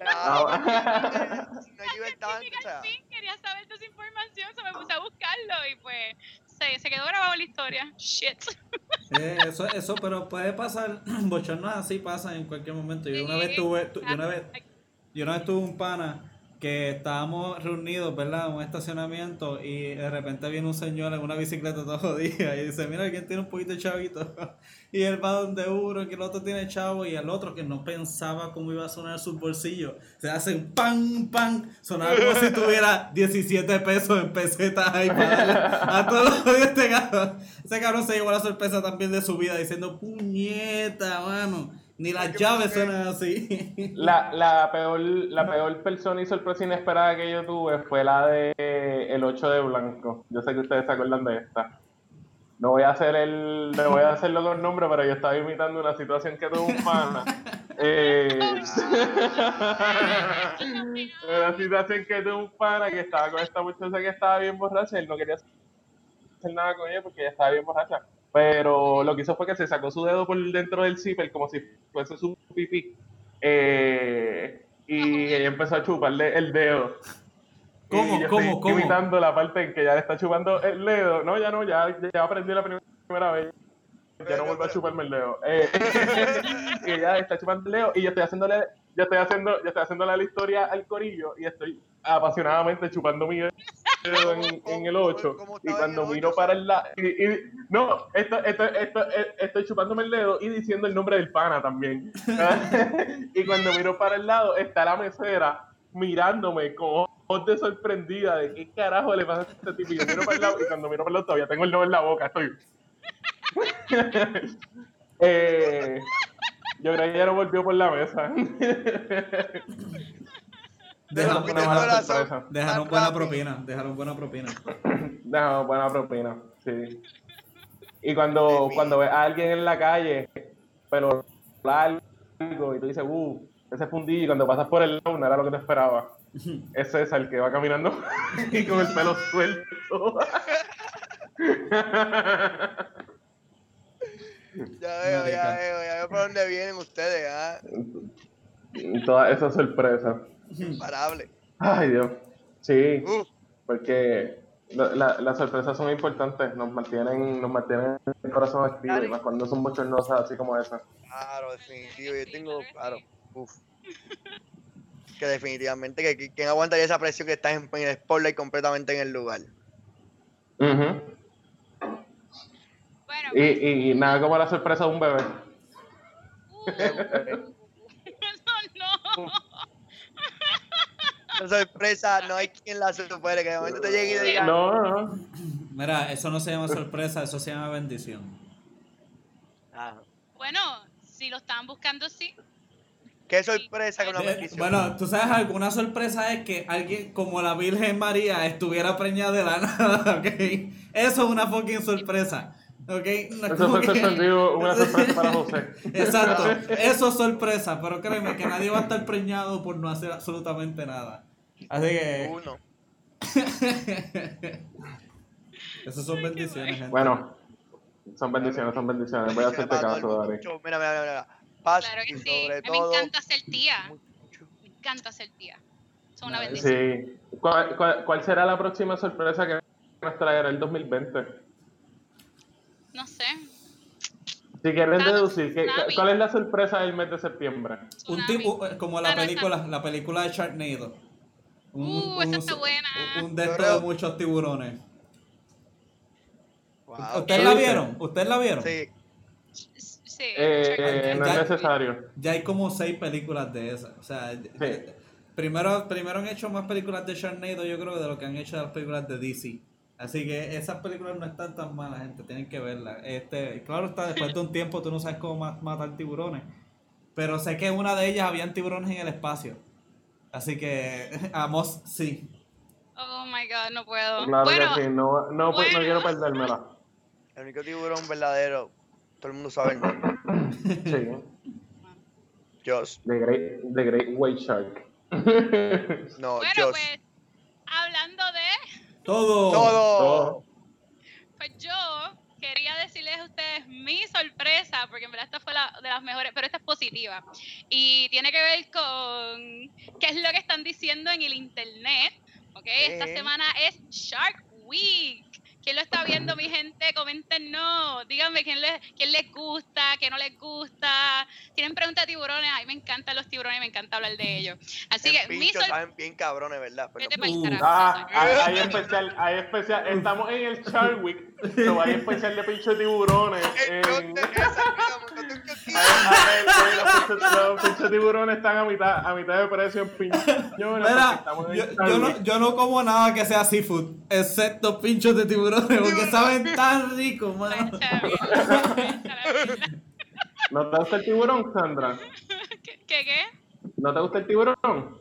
Ah. no hay libertad, Científica o sea, al fin quería saber toda esa información, se me puse a buscarlo y pues se, se quedó grabado la historia. Shit. Sí, eso, eso, pero puede pasar, bochornos así pasan en cualquier momento. Yo una vez tuve, tu- yo una vez, yo una vez tuve un pana que estábamos reunidos, ¿verdad? En un estacionamiento y de repente viene un señor en una bicicleta todos los días y dice, mira, ¿quién tiene un poquito de chavito? Y él va donde uno, que el otro tiene chavo y el otro que no pensaba cómo iba a sonar sus bolsillos. Se hacen pan, pan, sonaba como si tuviera 17 pesos en pesetas ahí para darle a todos los días este cabrón. Ese cabrón se llevó la sorpresa también de su vida diciendo, puñeta, mano. Ni las llaves suenan así. La, la, peor, la peor persona y sorpresa inesperada que yo tuve fue la de el 8 de blanco. Yo sé que ustedes se acuerdan de esta. No voy a hacer el, no voy a hacerlo con nombre, pero yo estaba imitando una situación que tuvo un pana. Eh, una situación que tuvo un pana que estaba con esta muchacha que estaba bien borracha y él no quería hacer nada con ella porque ella estaba bien borracha. Pero lo que hizo fue que se sacó su dedo por dentro del zipper como si fuese su pipí. Eh, y ella empezó a chuparle el dedo. ¿Cómo, Y yo cómo, estoy cómo? Imitando la parte en que ya le está chupando el dedo. No, ya no, ya, ya aprendí la primera, primera vez. Ya no vuelvo a chuparme el dedo. Eh, y ella está chupando el dedo y yo estoy haciéndole, yo estoy haciendo, yo estoy haciéndole la historia al corillo y estoy apasionadamente chupando mi dedo en, en el 8 ¿Cómo y cuando miro para el lado y, y- no esto, esto, esto, eh, estoy chupándome el dedo y diciendo el nombre del pana también. Y cuando miro para el lado está la mesera mirándome con ojos de sorprendida de qué carajo le pasa a este tipo. Y yo miro para el lado y cuando miro para el lado todavía tengo el dedo en la boca estoy eh, yo creo que ya no volvió por la mesa Dejaron, dejaron, dejaron buena propina, dejaron buena propina. No, buena propina, sí. Y cuando, cuando ves a alguien en la calle, pero largo, y tú dices, uh, ese fundillo, y cuando pasas por el lado, no era lo que te esperaba. Es César el que va caminando y con el pelo suelto. Ya veo, ya veo, ya veo por dónde vienen ustedes, ¿ah? Y Toda esa sorpresa. Imparable. Ay, Dios. Sí, porque la- la- las sorpresas son importantes, nos mantienen, nos mantienen el corazón activo, y más cuando son bochornosas así como esa. claro, definitivo. Yo tengo, claro claro, uf. Que definitivamente, que, que- ¿quién aguantaría esa presión que estás en, en el spotlight completamente en el lugar? Bueno, y, y, y nada como la sorpresa de un bebé. uh, no, no. Esa sorpresa no hay quien la supere, que de momento te llegue y diga, No, no. Mira, eso no se llama sorpresa, eso se llama bendición. ah, Bueno, si lo estaban buscando, sí. qué sorpresa con una Eh, bendición. Bueno, tú sabes, alguna sorpresa es que alguien como la Virgen María estuviera preñada de la nada, ¿ok? Eso es una fucking sorpresa, ¿ok? No es Eso que- sorprendido, una sorpresa para José. Exacto, eso es sorpresa, pero créeme que nadie va a estar preñado por no hacer absolutamente nada. Así que, Uno. esas son bendiciones, gente. Bueno, son bendiciones, son bendiciones. Voy a hacerte caso, Dari. Mira, mira, mira, mira. Paz Claro que sí. sobre A mí me encanta ser tía. Me encanta ser tía. Son una bendición. Sí. ¿Cuál, cuál, cuál será la próxima sorpresa que nos traerá el 2020? No sé. Si quieren Nada, deducir, ¿qué-. ¿cuál es la sorpresa del mes de septiembre? Un tipo, eh, como la película, la película de Sharknado. Uh, esa está buena. Un, un de estos de muchos tiburones. Wow. ¿Ustedes ¿Qué la vieron? ¿Ustedes la vieron? Sí. Sí. Eh, no es necesario. Ya hay como seis películas de esas. O sea, primero, primero han hecho más películas de Sharknado, yo creo, de lo que han hecho de las películas de DC. Así que esas películas no están tan malas, gente. Tienen que verlas. Este, claro está, después de un tiempo tú no sabes cómo ma- matar tiburones. Pero sé que en una de ellas habían tiburones en el espacio. Así que, Amos, sí. Oh my god, no puedo. Claro bueno, que sí, no, no, pues, no quiero perdérmela. El único tiburón verdadero, todo el mundo sabe el nombre. Sí, Josh. The Great, the great White Shark. No, bueno, Josh. pues, hablando de, Todo. Todo. Todo. pues yo a ustedes mi sorpresa, porque en verdad esta fue la de las mejores, pero esta es positiva. Y tiene que ver con qué es lo que están diciendo en el internet. ¿ok? Esta semana es Shark Week. ¿Quién lo está viendo, mi gente? Comenten no. Díganme quién les, quién les gusta, qué no les gusta. Tienen preguntas de tiburones. A mí me encantan los tiburones y me encanta hablar de ellos. Así En que mi saben bien cabrones, ¿verdad? Pero pa'l Uh. Ah, hay, hay especial, hay especial. Estamos en el Shark Week, pero hay especial de pincho de tiburones. En, los pinchos tiburones están a mitad, a mitad de precio en piñones. Mira, yo, no, yo no como nada que sea seafood, excepto pinchos de tiburones, porque saben tan ricos, mano. ¿No te gusta el tiburón, Sandra? ¿Qué, qué, qué? ¿No te gusta el tiburón?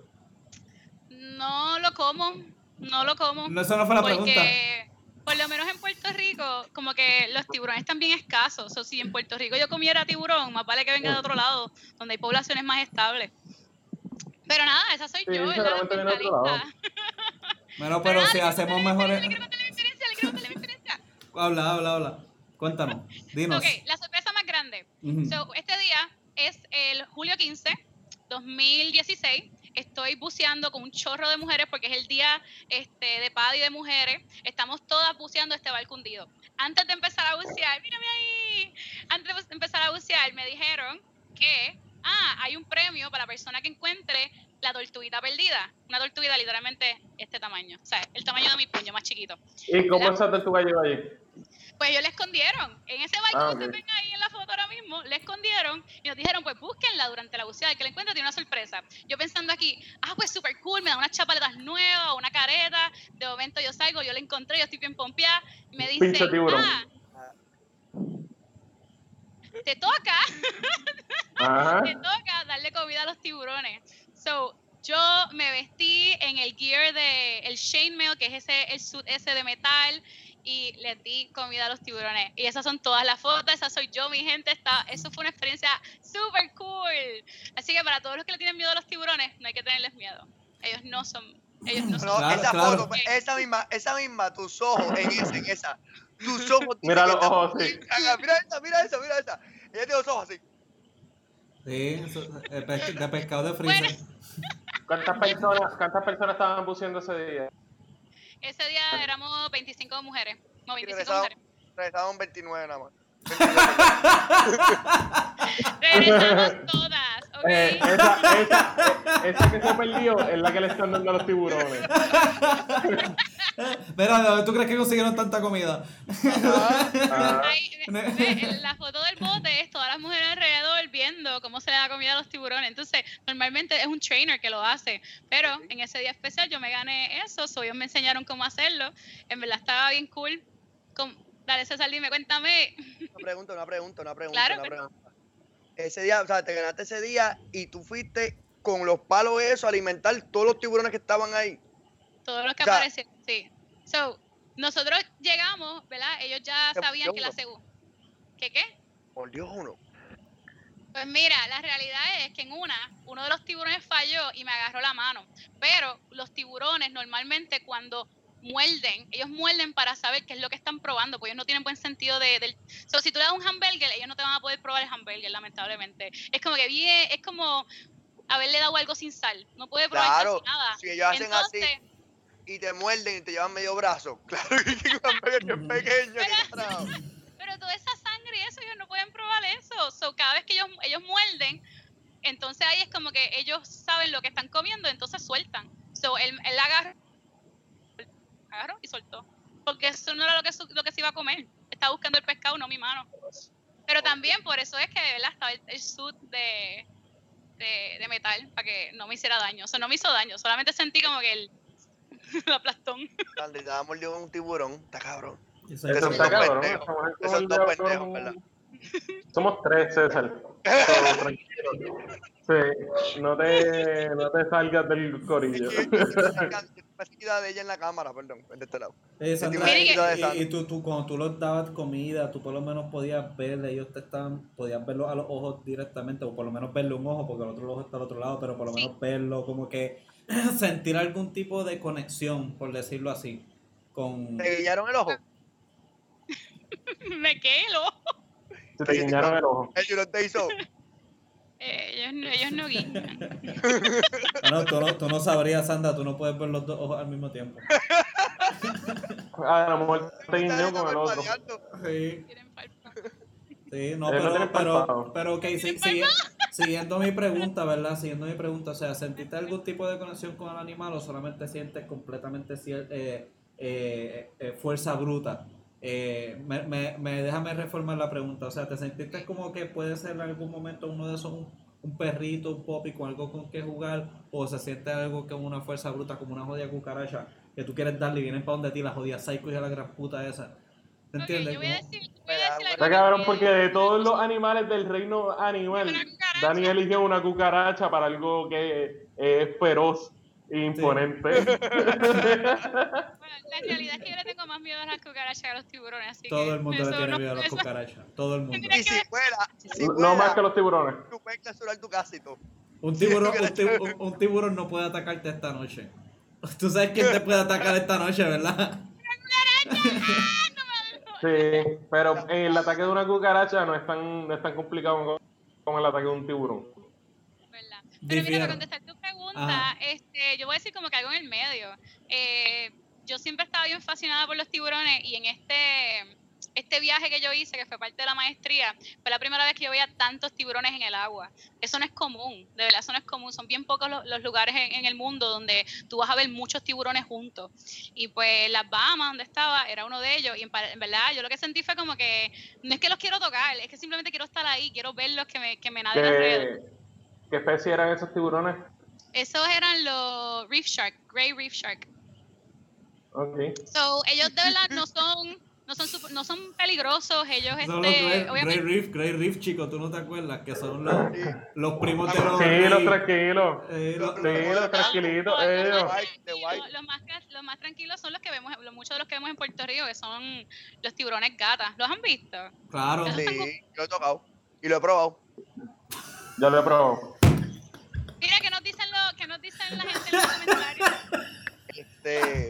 No lo como, no lo como. No, esa no fue la pregunta. Por lo menos en Puerto Rico, como que los tiburones están bien escasos. O si en Puerto Rico yo comiera tiburón, más vale que venga de otro lado, donde hay poblaciones más estables. Pero nada, esa soy Sí, yo, lado. Ambientalista. Bueno, pero nada, si hacemos la mejores. Le quiero contar la diferencia, le quiero contar la diferencia. Habla, habla, habla. Cuéntanos, dinos. Ok, la sorpresa más grande. Ujú. So, este día es el julio 15, 2016. Estoy buceando con un chorro de mujeres porque es el día este, de PADI de mujeres. Estamos todas buceando este barco hundido. Antes de empezar a bucear, mírame ahí. Antes de empezar a bucear, me dijeron que ah, hay un premio para la persona que encuentre la tortuguita perdida. Una tortuguita literalmente este tamaño. O sea, el tamaño de mi puño, más chiquito. ¿Y cómo ¿Verdad? esa tortuga llegó allí? Pues ellos le escondieron. En ese barco Ah, que ustedes ok. ven ahí en la foto ahora mismo, le escondieron y nos dijeron, pues búsquenla durante la buceada, el que la encuentre tiene una sorpresa. Yo pensando aquí, ah, pues súper cool, me dan unas chapaletas nuevas, una careta, de momento yo salgo, yo la encontré, yo estoy bien pompeada, y me tiburón. ah, te toca, te toca darle comida a los tiburones. So, yo me vestí en el gear de el chainmail, que es ese, el suit ese de metal, y les di comida a los tiburones. Y esas son todas las fotos, esa soy yo, mi gente. Está, eso fue una experiencia súper cool. Así que para todos los que le tienen miedo a los tiburones, no hay que tenerles miedo. Ellos no son, ellos no son. Claro, esa claro. foto, esa misma, esa misma, tus ojos en esa, en esa. Tus ojos. Mira los ojos, sí. Mira esa, mira esa, mira esa. Ella tiene los ojos así. Sí, eso- de, pes- de pescado de freezer. ¿Cuántas personas, ¿Cuántas personas estaban buceando ese día? Ese día éramos 25 mujeres. No, Y 25 regresaron, mujeres. regresaron 29 nada más. Regresamos todas, Eh, esa, esa, eh, esa que se perdió es la que le están dando a los tiburones. Mira, ¿de dónde tú crees que consiguieron tanta comida? Ah, Ahí, en la foto del bote es todas las mujeres alrededor viendo cómo se le da comida a los tiburones. Entonces, normalmente es un trainer que lo hace, pero en ese día especial yo me gané eso, so ellos me enseñaron cómo hacerlo. En verdad estaba bien cool. Dale, César, dime, cuéntame. Una pregunta, una pregunta, una pregunta, Claro, una pregunta. Ese día, o sea, te ganaste ese día y tú fuiste con los palos eso a alimentar todos los tiburones que estaban ahí. Todos los que O sea- aparecen, sí. So, nosotros llegamos, ¿verdad? Ellos ya sabían que la segunda. ¿Qué qué? Por Dios, uno. Pues mira, la realidad es que en una, uno de los tiburones falló y me agarró la mano. Pero los tiburones normalmente cuando muerden, ellos muerden para saber qué es lo que están probando, porque ellos no tienen buen sentido de, del... So, si tú le das un hamburger, ellos no te van a poder probar el hamburger, lamentablemente. Es como que bien, es como haberle dado algo sin sal. No puede probar Claro, casi nada. si ellos hacen Entonces, así y te muerden y te llevan medio brazo, claro que es pequeño trajo. pero toda esa sangre y eso, ellos no pueden probar eso. So, cada vez que ellos, ellos muerden, entonces ahí es como que ellos saben lo que están comiendo, entonces sueltan. So, él, él agarró, agarró y soltó. Porque eso no era lo que, lo que se iba a comer. Estaba buscando el pescado, no mi mano. Pero también por eso es que, ¿verdad? Estaba el, suit de, de, de metal para que no me hiciera daño. O sea, no me hizo daño, solamente sentí como que el, aplastón. Te daba mordido un tiburón, está cabrón. Eso Eso es está dos pendejos, ¿verdad? Somos tres, César. Tranquilo. Sí, no te, no te salgas del corillo. Que yo quita de ella en la cámara, perdón, de este lado. Eh, Sandra, y, y- y tú, tú, cuando tú les dabas comida, tú por lo menos podías ver, ellos te estaban, podías verlo a los ojos directamente, o por lo menos verle un ojo, porque el otro ojo está al otro lado, pero por lo Sí. menos verlo, como que sentir algún tipo de conexión, por decirlo así, con... ¿Te guiñaron el ojo? me quedo. Se te guiñaron el ojo. El tiburón te hizo. Eh, ellos, no- ellos no guiñan. Ah, no, tú, no, tú no sabrías, Sandra, tú no puedes ver los dos ojos al mismo tiempo. A lo mejor te guiñó con el otro. Sí, sí, no, Él no pero, pero, pero ok, sí, siguiendo mi pregunta, ¿verdad? Siguiendo mi pregunta, o sea, ¿sentiste algún tipo de conexión con el animal o solamente sientes completamente eh, eh, eh, fuerza bruta? Eh, me, me, me- déjame reformar la pregunta, o sea, ¿te sentiste como que puede ser en algún momento uno de esos un, un perrito, un popi con algo con que jugar o se siente algo que es una fuerza bruta como una jodida cucaracha que tú quieres darle y vienen para donde ti la jodida psycho y a la gran puta esa? ¿Te entiendes? yo voy a decir, voy a decir Está cabrón porque de todos los animales del reino animal. Dani eligió una cucaracha para algo que es feroz imponente. Bueno, la realidad es que yo le tengo más miedo a las cucarachas que a los tiburones, así Todo que el mundo le tiene no- miedo a las cucarachas. Todo el mundo. Mira Y si fuera, si no fuera, más que los tiburones. tú puedes clausurar tu casa y todo. Un tiburón, un, tibu- un- tiburón no puede atacarte esta noche. Tú sabes quién te puede atacar esta noche, ¿verdad? Sí, pero el ataque de una cucaracha no es tan, no es tan complicado con el ataque de un tiburón. ¿verdad? Pero mira, para contestar tu pregunta, Ajá. este, yo voy a decir como que algo en el medio. Eh, yo siempre he estado bien fascinada por los tiburones y en este, este viaje que yo hice, que fue parte de la maestría, fue la primera vez que yo veía tantos tiburones en el agua. Eso no es común, de verdad, eso no es común. Son bien pocos los, los lugares en, en el mundo donde tú vas a ver muchos tiburones juntos. Y pues las Bahamas, donde estaba, era uno de ellos. Y en, verdad, yo lo que sentí fue como que no es que los quiero tocar, es que simplemente quiero estar ahí, quiero verlos que me, que me naden alrededor. ¿Qué, ¿Qué especie eran esos tiburones? Esos eran los reef shark, grey reef shark. Ok. So, ellos de verdad no son, no son, super- no son peligrosos, ellos Son este, Grey, Reef, Grey Reef, chico, ¿tú no te acuerdas? Que son los, los primos de los... Sí, Grey. los tranquilos. Eh, los- Sí, los tranquilitos. los, ellos. tranquilos, los más los más tranquilos son los que vemos, los- muchos de los que vemos en Puerto Rico, que son los tiburones gatas. ¿Los han visto? Claro. Sí, lo he tocado. Y lo he probado. Ya lo he probado. Mira, que nos dicen, lo, la gente en los comentarios? Este.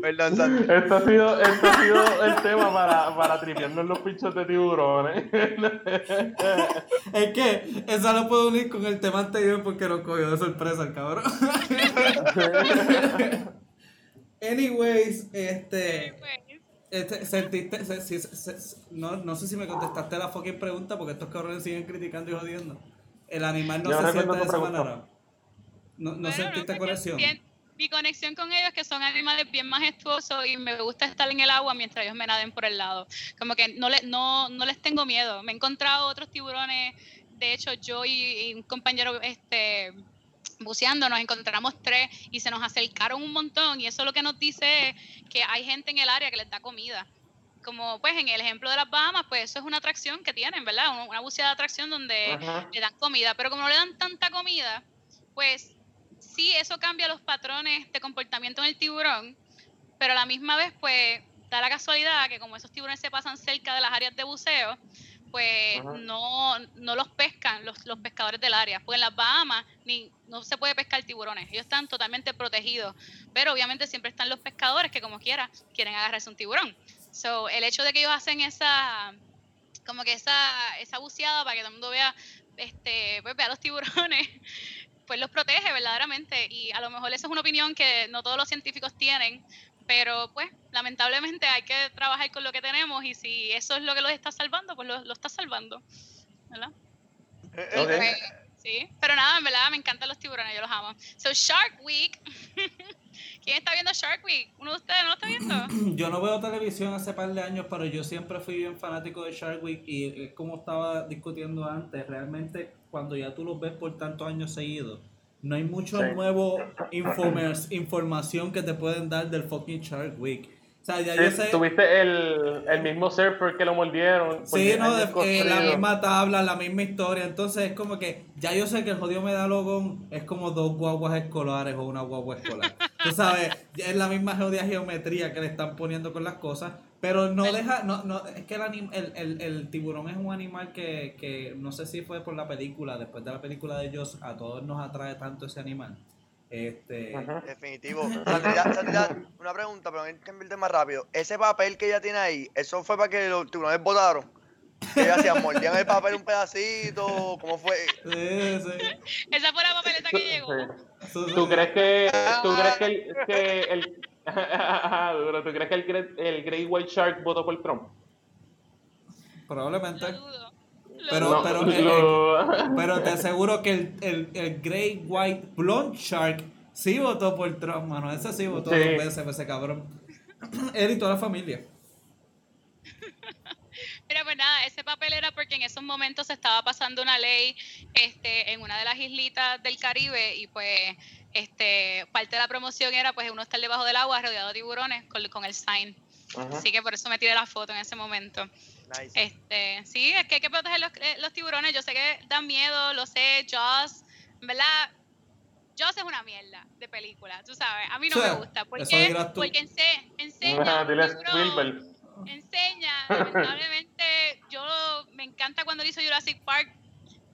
Perdón, Santi. Esto ha sido, esto ha sido el tema para, para tripearnos los pinchos de tiburones. Es que esa lo puedo unir con el tema anterior porque nos cogió de sorpresa el cabrón. Anyways, este... Este, sentiste, se- si- se- se- no, no sé si me contestaste la fucking pregunta porque estos cabrones siguen criticando y jodiendo. El animal no Yo se siente de esa manera. No, no Bueno, sentiste porque conexión. bien- mi conexión con ellos es que son animales bien majestuosos y me gusta estar en el agua mientras ellos me naden por el lado. Como que no, le, no, no les tengo miedo. Me he encontrado otros tiburones. De hecho, yo y, y un compañero este, buceando nos encontramos tres y se nos acercaron un montón. Y eso lo que nos dice es que hay gente en el área que les da comida. Como pues en el ejemplo de las Bahamas, pues eso es una atracción que tienen, ¿verdad? Una, buceada de atracción donde Ajá. le dan comida, pero como no le dan tanta comida, pues sí, eso cambia los patrones de comportamiento en el tiburón, pero a la misma vez, pues da la casualidad que como esos tiburones se pasan cerca de las áreas de buceo, pues Ajá. no, no los pescan los, los pescadores del área. Pues en las Bahamas ni, no se puede pescar tiburones, ellos están totalmente protegidos, pero obviamente siempre están los pescadores que como quiera quieren agarrarse un tiburón. So, el hecho de que ellos hacen esa como que esa, esa buceada para que todo el mundo vea este pues vea los tiburones pues los protege verdaderamente y a lo mejor esa es una opinión que no todos los científicos tienen pero pues lamentablemente hay que trabajar con lo que tenemos y si eso es lo que los está salvando pues lo, lo está salvando ¿verdad? Eh, Ok. Pues, sí pero nada en verdad me encantan los tiburones yo los amo so Shark Week ¿Quién está viendo Shark Week? ¿Uno de ustedes no lo está viendo? Yo no veo televisión hace par de años, pero yo siempre fui bien fanático de Shark Week y es como estaba discutiendo antes, realmente cuando ya tú los ves por tantos años seguidos, no hay mucho Sí. nuevo información que te pueden dar del fucking Shark Week. O sea, ya Sí, yo sé... Tuviste el, el mismo surfer que lo mordieron. por Sí, 10 no, de- eh, la misma tabla, la misma historia. Entonces es como que ya yo sé que el jodido medalogón es como dos guaguas escolares o una guagua escolar. Tú sabes, es la misma jodida geometría que le están poniendo con las cosas. Pero no deja, no, no, es que el, anim- el, el, el tiburón es un animal que, que no sé si fue por la película, después de la película de Joss, a todos nos atrae tanto ese animal. Este. Definitivo. Una pregunta, pero que cambiar más rápido. Ese papel que ella tiene ahí, ¿eso fue para que los tiburones votaron? ¿Qué hacían? ¿Mordían el papel un pedacito? ¿Cómo fue? sí, sí. Esa fue la papeleta que llegó. Sí. ¿Tú crees que, tú crees que el, que el Duro, ¿tú crees que el, el Great White Shark votó por Trump? Probablemente. Pero- pero- Pero te aseguro que el, el, el Great White Blonde Shark sí votó por Trump, mano. Ese sí votó Sí. dos veces, ese cabrón. Él y toda la familia. Mira, pues nada, ese papel era porque en esos momentos se estaba pasando una ley este, en una de las islitas del Caribe y pues este, parte de la promoción era pues uno estar debajo del agua rodeado de tiburones con, con el sign. Así que por eso me tiré la foto en ese momento. Nice. Este, sí, es que hay que proteger los, eh, los tiburones. Yo sé que dan miedo, lo sé, Jaws, ¿verdad? Jaws es una mierda de película, tú sabes. A mí no Sí, me gusta. ¿Por qué? Porque ense- enseña. Enseña, lamentablemente, yo me encanta cuando hizo Jurassic Park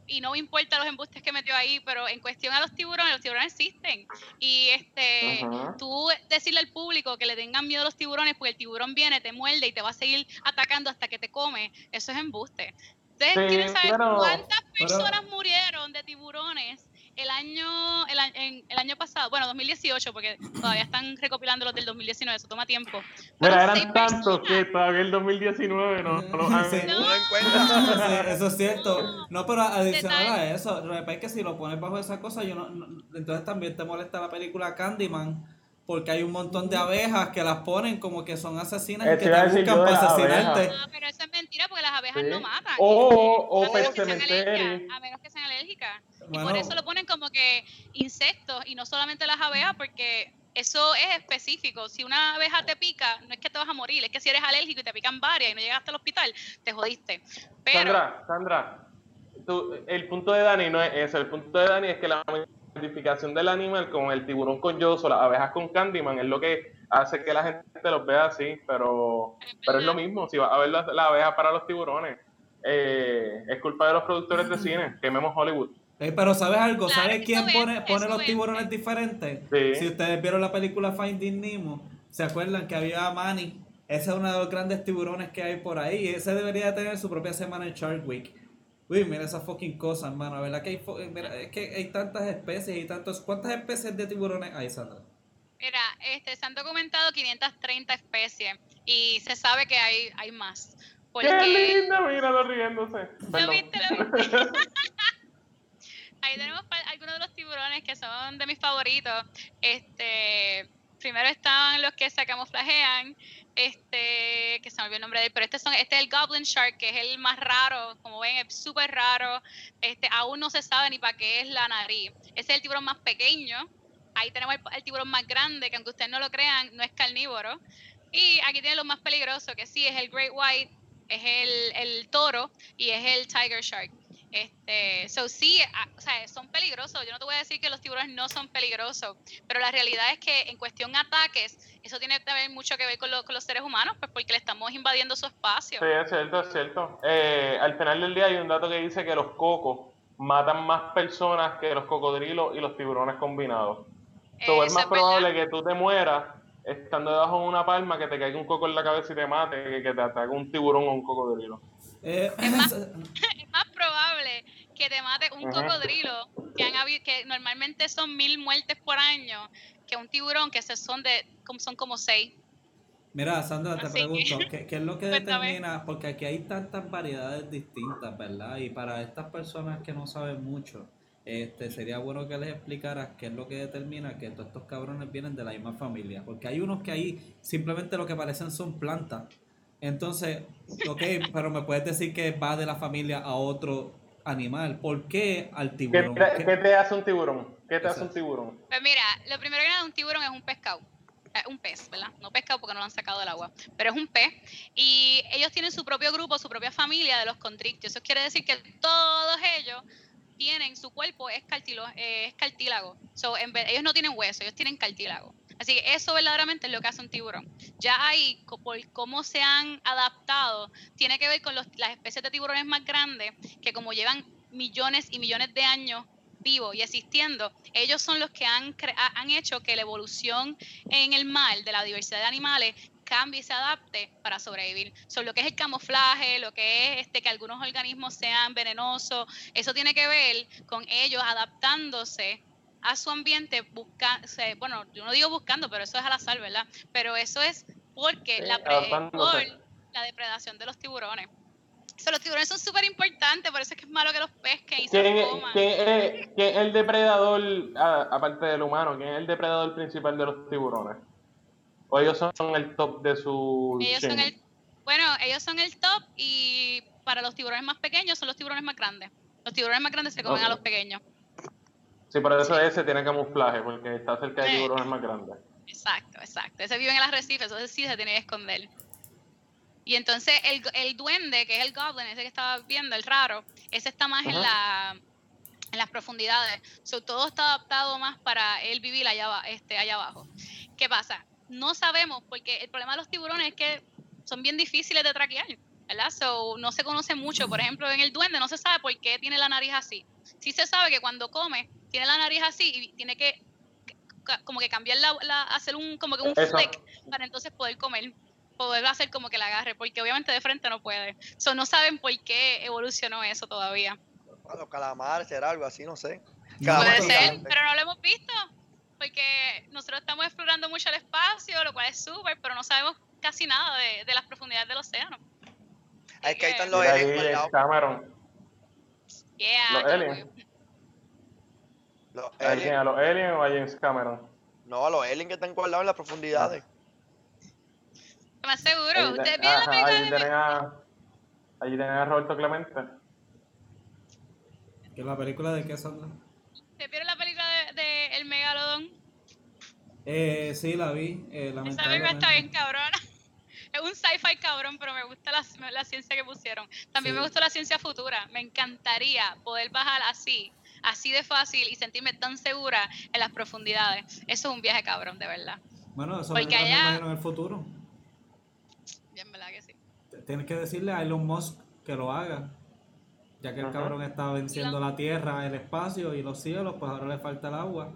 y no me importa los embustes que metió ahí, pero en cuestión a los tiburones, los tiburones existen. Y este, Ajá. tú decirle al público que le tengan miedo a los tiburones porque el tiburón viene, te muerde y te va a seguir atacando hasta que te come, eso es embuste. Ustedes Sí, quieren saber pero- cuántas pero- personas murieron de tiburones el año el, a- en- el año pasado, bueno, 2018, porque todavía están recopilando los del 2019, eso toma tiempo. Seis eran tantos personas. que todavía el 2019 no, no los han- Sí. No. No. Sí, eso es cierto. No. No, pero adicional a eso, lo que pasa es que si lo pones bajo esa cosa, yo no, no- entonces también te molesta la película Candyman. Porque hay un montón de abejas que las ponen como que son asesinas y que te buscan para asesinarte. abejas. Ah, pero eso es mentira porque las abejas Sí. no matan. O- Este, o a menos que sean alérgicas, A menos que sean alérgicas. Y Bueno. por eso lo ponen como que insectos y no solamente las abejas porque eso es específico. Si una abeja te pica, no es que te vas a morir, es que si eres alérgico y te pican varias y no llegaste al hospital, te jodiste. Pero Sandra, Sandra, tú- el punto de Dani no es eso. El punto de Dani es que la identificación del animal con el tiburón con Yoso, las abejas con Candyman, es lo que hace que la gente los vea así, pero, pero es lo mismo. Si vas a ver las la abejas para los tiburones, eh, es culpa de los productores de cine, quememos Hollywood. Eh, pero ¿sabes algo? Claro, ¿Sabes quién pone, pone los vende. tiburones diferentes? Sí. Si ustedes vieron la película Finding Nemo, ¿se acuerdan que había a Manny? Ese es uno de los grandes tiburones que hay por ahí. Ese debería tener su propia semana en Shark Week. Uy, mira esas fucking cosas, hermano. ¿Verdad que hay, mira, es que hay tantas especies y tantos... ¿Cuántas especies de tiburones hay, Sandra? mira, este, se han documentado 530 especies y se sabe que hay, hay más. Porque ¡Qué lindo! Míralo riéndose. ¿Lo viste? ¿Lo viste? Ahí tenemos algunos de los tiburones que son de mis favoritos. Este, primero están los que se camuflajean, este, que se me olvidó el nombre de él, pero este, son, este es el Goblin Shark, que es el más raro, como ven, es súper raro. Este, aún no se sabe ni para qué es la nariz. Ese es el tiburón más pequeño. Ahí tenemos el, el tiburón más grande, que aunque ustedes no lo crean, no es carnívoro. Y aquí tiene lo más peligroso, que sí es el Great White, es el, el toro y es el Tiger Shark. Este, so sí, a- o sea, son peligrosos. Yo no te voy a decir que los tiburones no son peligrosos, pero la realidad es que en cuestión ataques, eso tiene también mucho que ver con, lo- con los seres humanos, pues porque le estamos invadiendo su espacio. Sí, es cierto, es cierto. Eh, al final del día hay un dato que dice que los cocos matan más personas que los cocodrilos y los tiburones combinados. So, es Eso más es probable verdad. que tú te mueras estando debajo de una palma que te caiga un coco en la cabeza y te mate que que te ataque un tiburón o un cocodrilo. Eh, Es más que te mate un Ajá. cocodrilo, que, han habi- que normalmente son mil muertes por año, que un tiburón, que se son de como son como seis. Mira, Sandra, te Así que- pregunto, ¿qué, qué es lo que Cuéntame. determina? Porque aquí hay tantas variedades distintas, ¿verdad? Y para estas personas que no saben mucho, este, sería bueno que les explicaras qué es lo que determina que todos estos cabrones vienen de la misma familia. Porque hay unos que ahí simplemente lo que parecen son plantas. Entonces, ok, pero me puedes decir que va de la familia a otro animal. ¿Por qué al ¿Qué tiburón? te, ¿Qué- qué te hace un tiburón? ¿Qué te hace un tiburón? Pues mira, lo primero que nada, un tiburón es un pescado. Es un pez, ¿verdad? No pescado porque no lo han sacado del agua, pero es un pez. Y ellos tienen su propio grupo, su propia familia de los contrictios. Eso quiere decir que todos ellos tienen, su cuerpo es, cartilo- eh, es cartílago. So, en vez- ellos no tienen hueso, ellos tienen cartílago. Así que eso verdaderamente es lo que hace un tiburón. Ya ahí, por cómo se han adaptado, tiene que ver con los- las especies de tiburones más grandes, que como llevan millones y millones de años vivos y existiendo, ellos son los que han, han hecho que la evolución en el mar de la diversidad de animales cambie y se adapte para sobrevivir. Son lo que es el camuflaje, lo que es este que algunos organismos sean venenosos, eso tiene que ver con ellos adaptándose a su ambiente, busca, bueno, yo no digo buscando, pero eso es al azar, ¿verdad? Pero eso es porque Sí, la, por la depredación de los tiburones. So, los tiburones son súper importantes, por eso es que es malo que los pesquen y se ¿Quién, los es- coman. quién es, quién es el depredador, aparte del humano, quién es el depredador principal de los tiburones? ¿O ellos son el top de su Ellos son el, bueno, ellos son el top y para los tiburones más pequeños son los tiburones más grandes. Los tiburones más grandes se comen a los pequeños. Sí, por eso ese tiene camuflaje, porque está cerca de tiburones más grandes. Exacto, exacto. Ese vive en el arrecife, entonces sí se tiene que esconder. Y entonces el, el duende, que es el goblin, ese que estaba viendo, el raro, ese está más en, Ajá. la, en las profundidades. So, todo está adaptado más para él vivir allá, este, allá abajo. ¿Qué pasa? No sabemos, porque el problema de los tiburones es que son bien difíciles de traquear, ¿verdad? So, no se conoce mucho. Por ejemplo, en el duende no se sabe por qué tiene la nariz así. Sí se sabe que cuando come, tiene la nariz así y tiene que como que cambiar la, la- hacer un como que un Eso. flick para entonces poder comer poder hacer como que la agarre porque obviamente de frente no puede so, no saben por qué evolucionó eso todavía los calamares será algo así, no sé. Puede ser pero no lo hemos visto porque nosotros estamos explorando mucho el espacio lo cual es súper pero no sabemos casi nada de, de las profundidades del océano Es que ahí están los aliens. Cameron. yeah, Los aliens. Los ¿A aliens. ¿A los aliens o a James Cameron? No, los aliens que están guardados en las profundidades. más seguro Ahí, ustedes te- vieron la película ahí de tienen a, ahí tienen a Roberto Clemente. ¿Que la película de qué, Sandra? ¿Ustedes vieron la película de, de El Megalodón? Eh, sí, la vi. Eh, Esa película lamentablemente. está bien cabrona. Es un sci-fi cabrón, pero me gusta la, la ciencia que pusieron. También Sí. me gustó la ciencia futura. Me encantaría poder bajar así, así de fácil y sentirme tan segura en las profundidades. Eso es un viaje cabrón, de verdad. Bueno, eso Porque me allá- imagino, en el futuro. Bien, ¿verdad que sí? Tienes que decirle a Elon Musk que lo haga. Ya que el Ajá. cabrón está venciendo la tierra, el espacio y los cielos, pues ahora le falta el agua.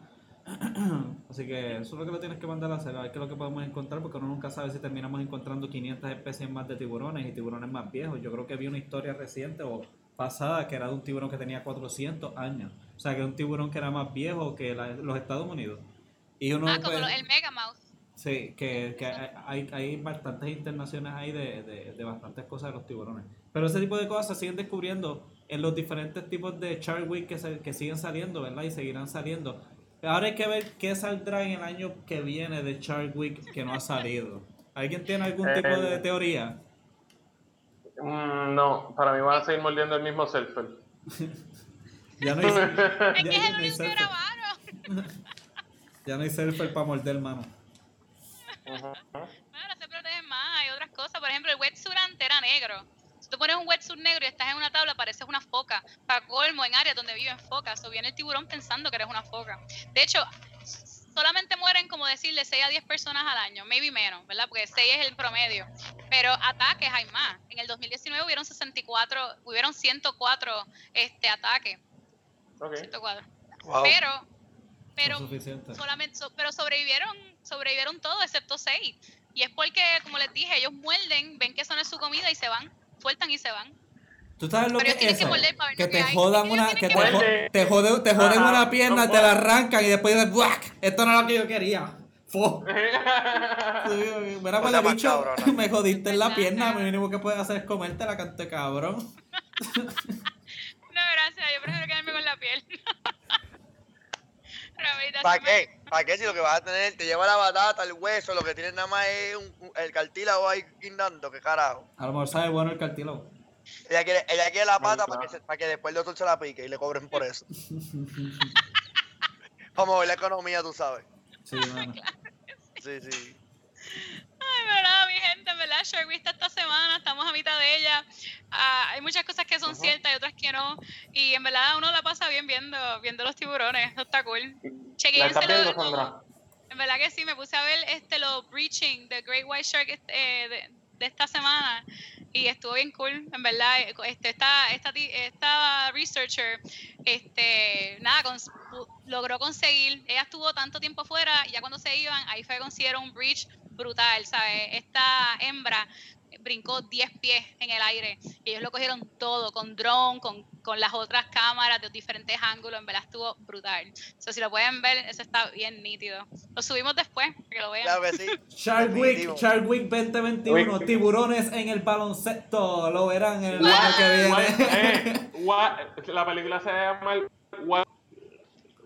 Así que eso es lo que lo tienes que mandar a hacer, a ver qué es lo que podemos encontrar, porque uno nunca sabe si terminamos encontrando 500 especies más de tiburones y tiburones más viejos. Yo creo que vi una historia reciente o pasada que era de un tiburón que tenía 400 años. O sea, que un tiburón que era más viejo que la- los Estados Unidos. Y uno Ah, como pues, el Megamouth. Sí, que, que hay, hay bastantes internaciones ahí de, de, de bastantes cosas de los tiburones. Pero ese tipo de cosas se siguen descubriendo en los diferentes tipos de Shark Week que, se- que siguen saliendo, ¿verdad? Y seguirán saliendo. Ahora hay que ver qué saldrá en el año que viene de Shark Week que no ha salido. ¿Alguien tiene algún tipo de Eh, teoría? Mm, no, para mí van a seguir mordiendo el mismo surfer. Ya no hay, Es ya- que ya es el no hay grabaron. Ya no hay surfer para morder mano. Ujú. Bueno, se protegen más, hay otras cosas. Por ejemplo, el wetsuit antes era negro. Si tú pones un wetsuit negro y estás en una tabla, pareces una foca. Para colmo, en áreas donde viven focas. O viene el tiburón pensando que eres una foca. De hecho, solamente mueren, como decirle, 6 a 10 personas al año. Maybe menos, ¿verdad? Porque 6 es el promedio. Pero ataques hay más. En el 2019 hubieron 64, hubieron 104 este, ataques. Ok. 104. Wow. Pero, pero No solamente so- pero sobrevivieron sobrevivieron todos excepto seis y es porque como les dije ellos muerden ven que eso no es su comida y se van sueltan y se van ¿Tú sabes lo Pero que es tienen que eso? morder para ver Que que te hay. jodan Ellos una, que que te, jo- te joden, te joden una pierna, no te la arrancan y después dices, ¡buac! Esto no es lo que yo quería. Fo. Sí, Mira, Cosa pues más bicho, cabrona. me jodiste en la pierna, lo mínimo que puedes hacer es comerte la cante cabrón. no gracias yo prefiero quedarme con la ahorita ¿Para qué? ¿Para qué si lo que vas a tener te lleva la batata, el hueso, lo que tienes nada más es un- un- el cartílago ahí guindando? ¿Qué carajo? A lo mejor sabe bueno el cartílago. Ella quiere, ella quiere la pata para que, para que después el doctor se la pique y le cobren por eso. Vamos a ver la economía, tú sabes. Sí, mano. Sí, sí. Ay, pero nada, mi gente, en verdad, Shark Week está esta semana, estamos a mitad de ella. Ah, hay muchas cosas que son Ajá. ciertas y otras que no. Y en verdad uno la pasa bien viendo, viendo los tiburones, eso está cool. ¿La Chequense estás viendo, lo- Sandra? En verdad que sí, me puse a ver este los breaching de Great White Shark este, eh, de, de esta semana y estuvo bien cool, en verdad. Este, esta, esta, esta researcher, este, nada, logró conseguir, ella estuvo tanto tiempo fuera y ya cuando se iban, ahí fue consiguieron un breach brutal, ¿sabes? Esta hembra brincó 10 pies en el aire y ellos lo cogieron todo con drone, con, con las otras cámaras de diferentes ángulos, en verdad estuvo brutal. So, si lo pueden ver, eso está bien nítido. Lo subimos después, para que lo vean. Claro que sí. Shark Week. Shark Week 2021, Week. tiburones en el baloncesto, lo verán el año que What- viene. eh, what- la película se llama el What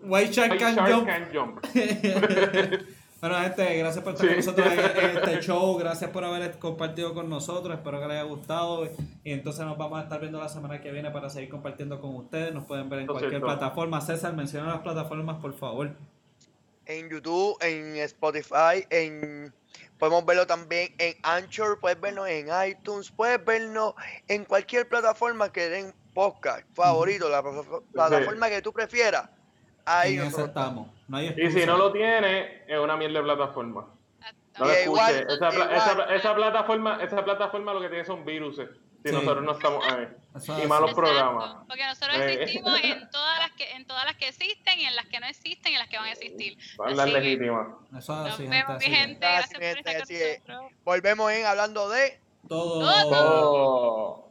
White Shark Can Shark Jump. Can Jump. Bueno, gente, gracias por estar con Sí. nosotros en en este show. Gracias por haber compartido con nosotros. Espero que les haya gustado. Y entonces nos vamos a estar viendo la semana que viene para seguir compartiendo con ustedes. Nos pueden ver en cualquier cierto. plataforma. César, menciona las plataformas, por favor. En YouTube, en Spotify, en podemos verlo también en Anchor, puedes vernos en iTunes, puedes vernos en cualquier plataforma que den podcast favorito, la pla- plataforma que tú prefieras. Ahí estamos. No hay Y si no lo tiene, es una mierda de plataforma. No lo es escuche. igual, esa, igual. esa- esa plataforma, esa plataforma lo que tiene son virus. Si Sí. nosotros no estamos ahí. Eso Y malos programas. Porque nosotros Eh. existimos en todas las que en todas las que existen y en las que no existen y en las que van a existir. Las Así que legítimas. Eso es gente. vemos, gente. Así Gracias por estar con volvemos en hablando de Todo. Todo. Oh.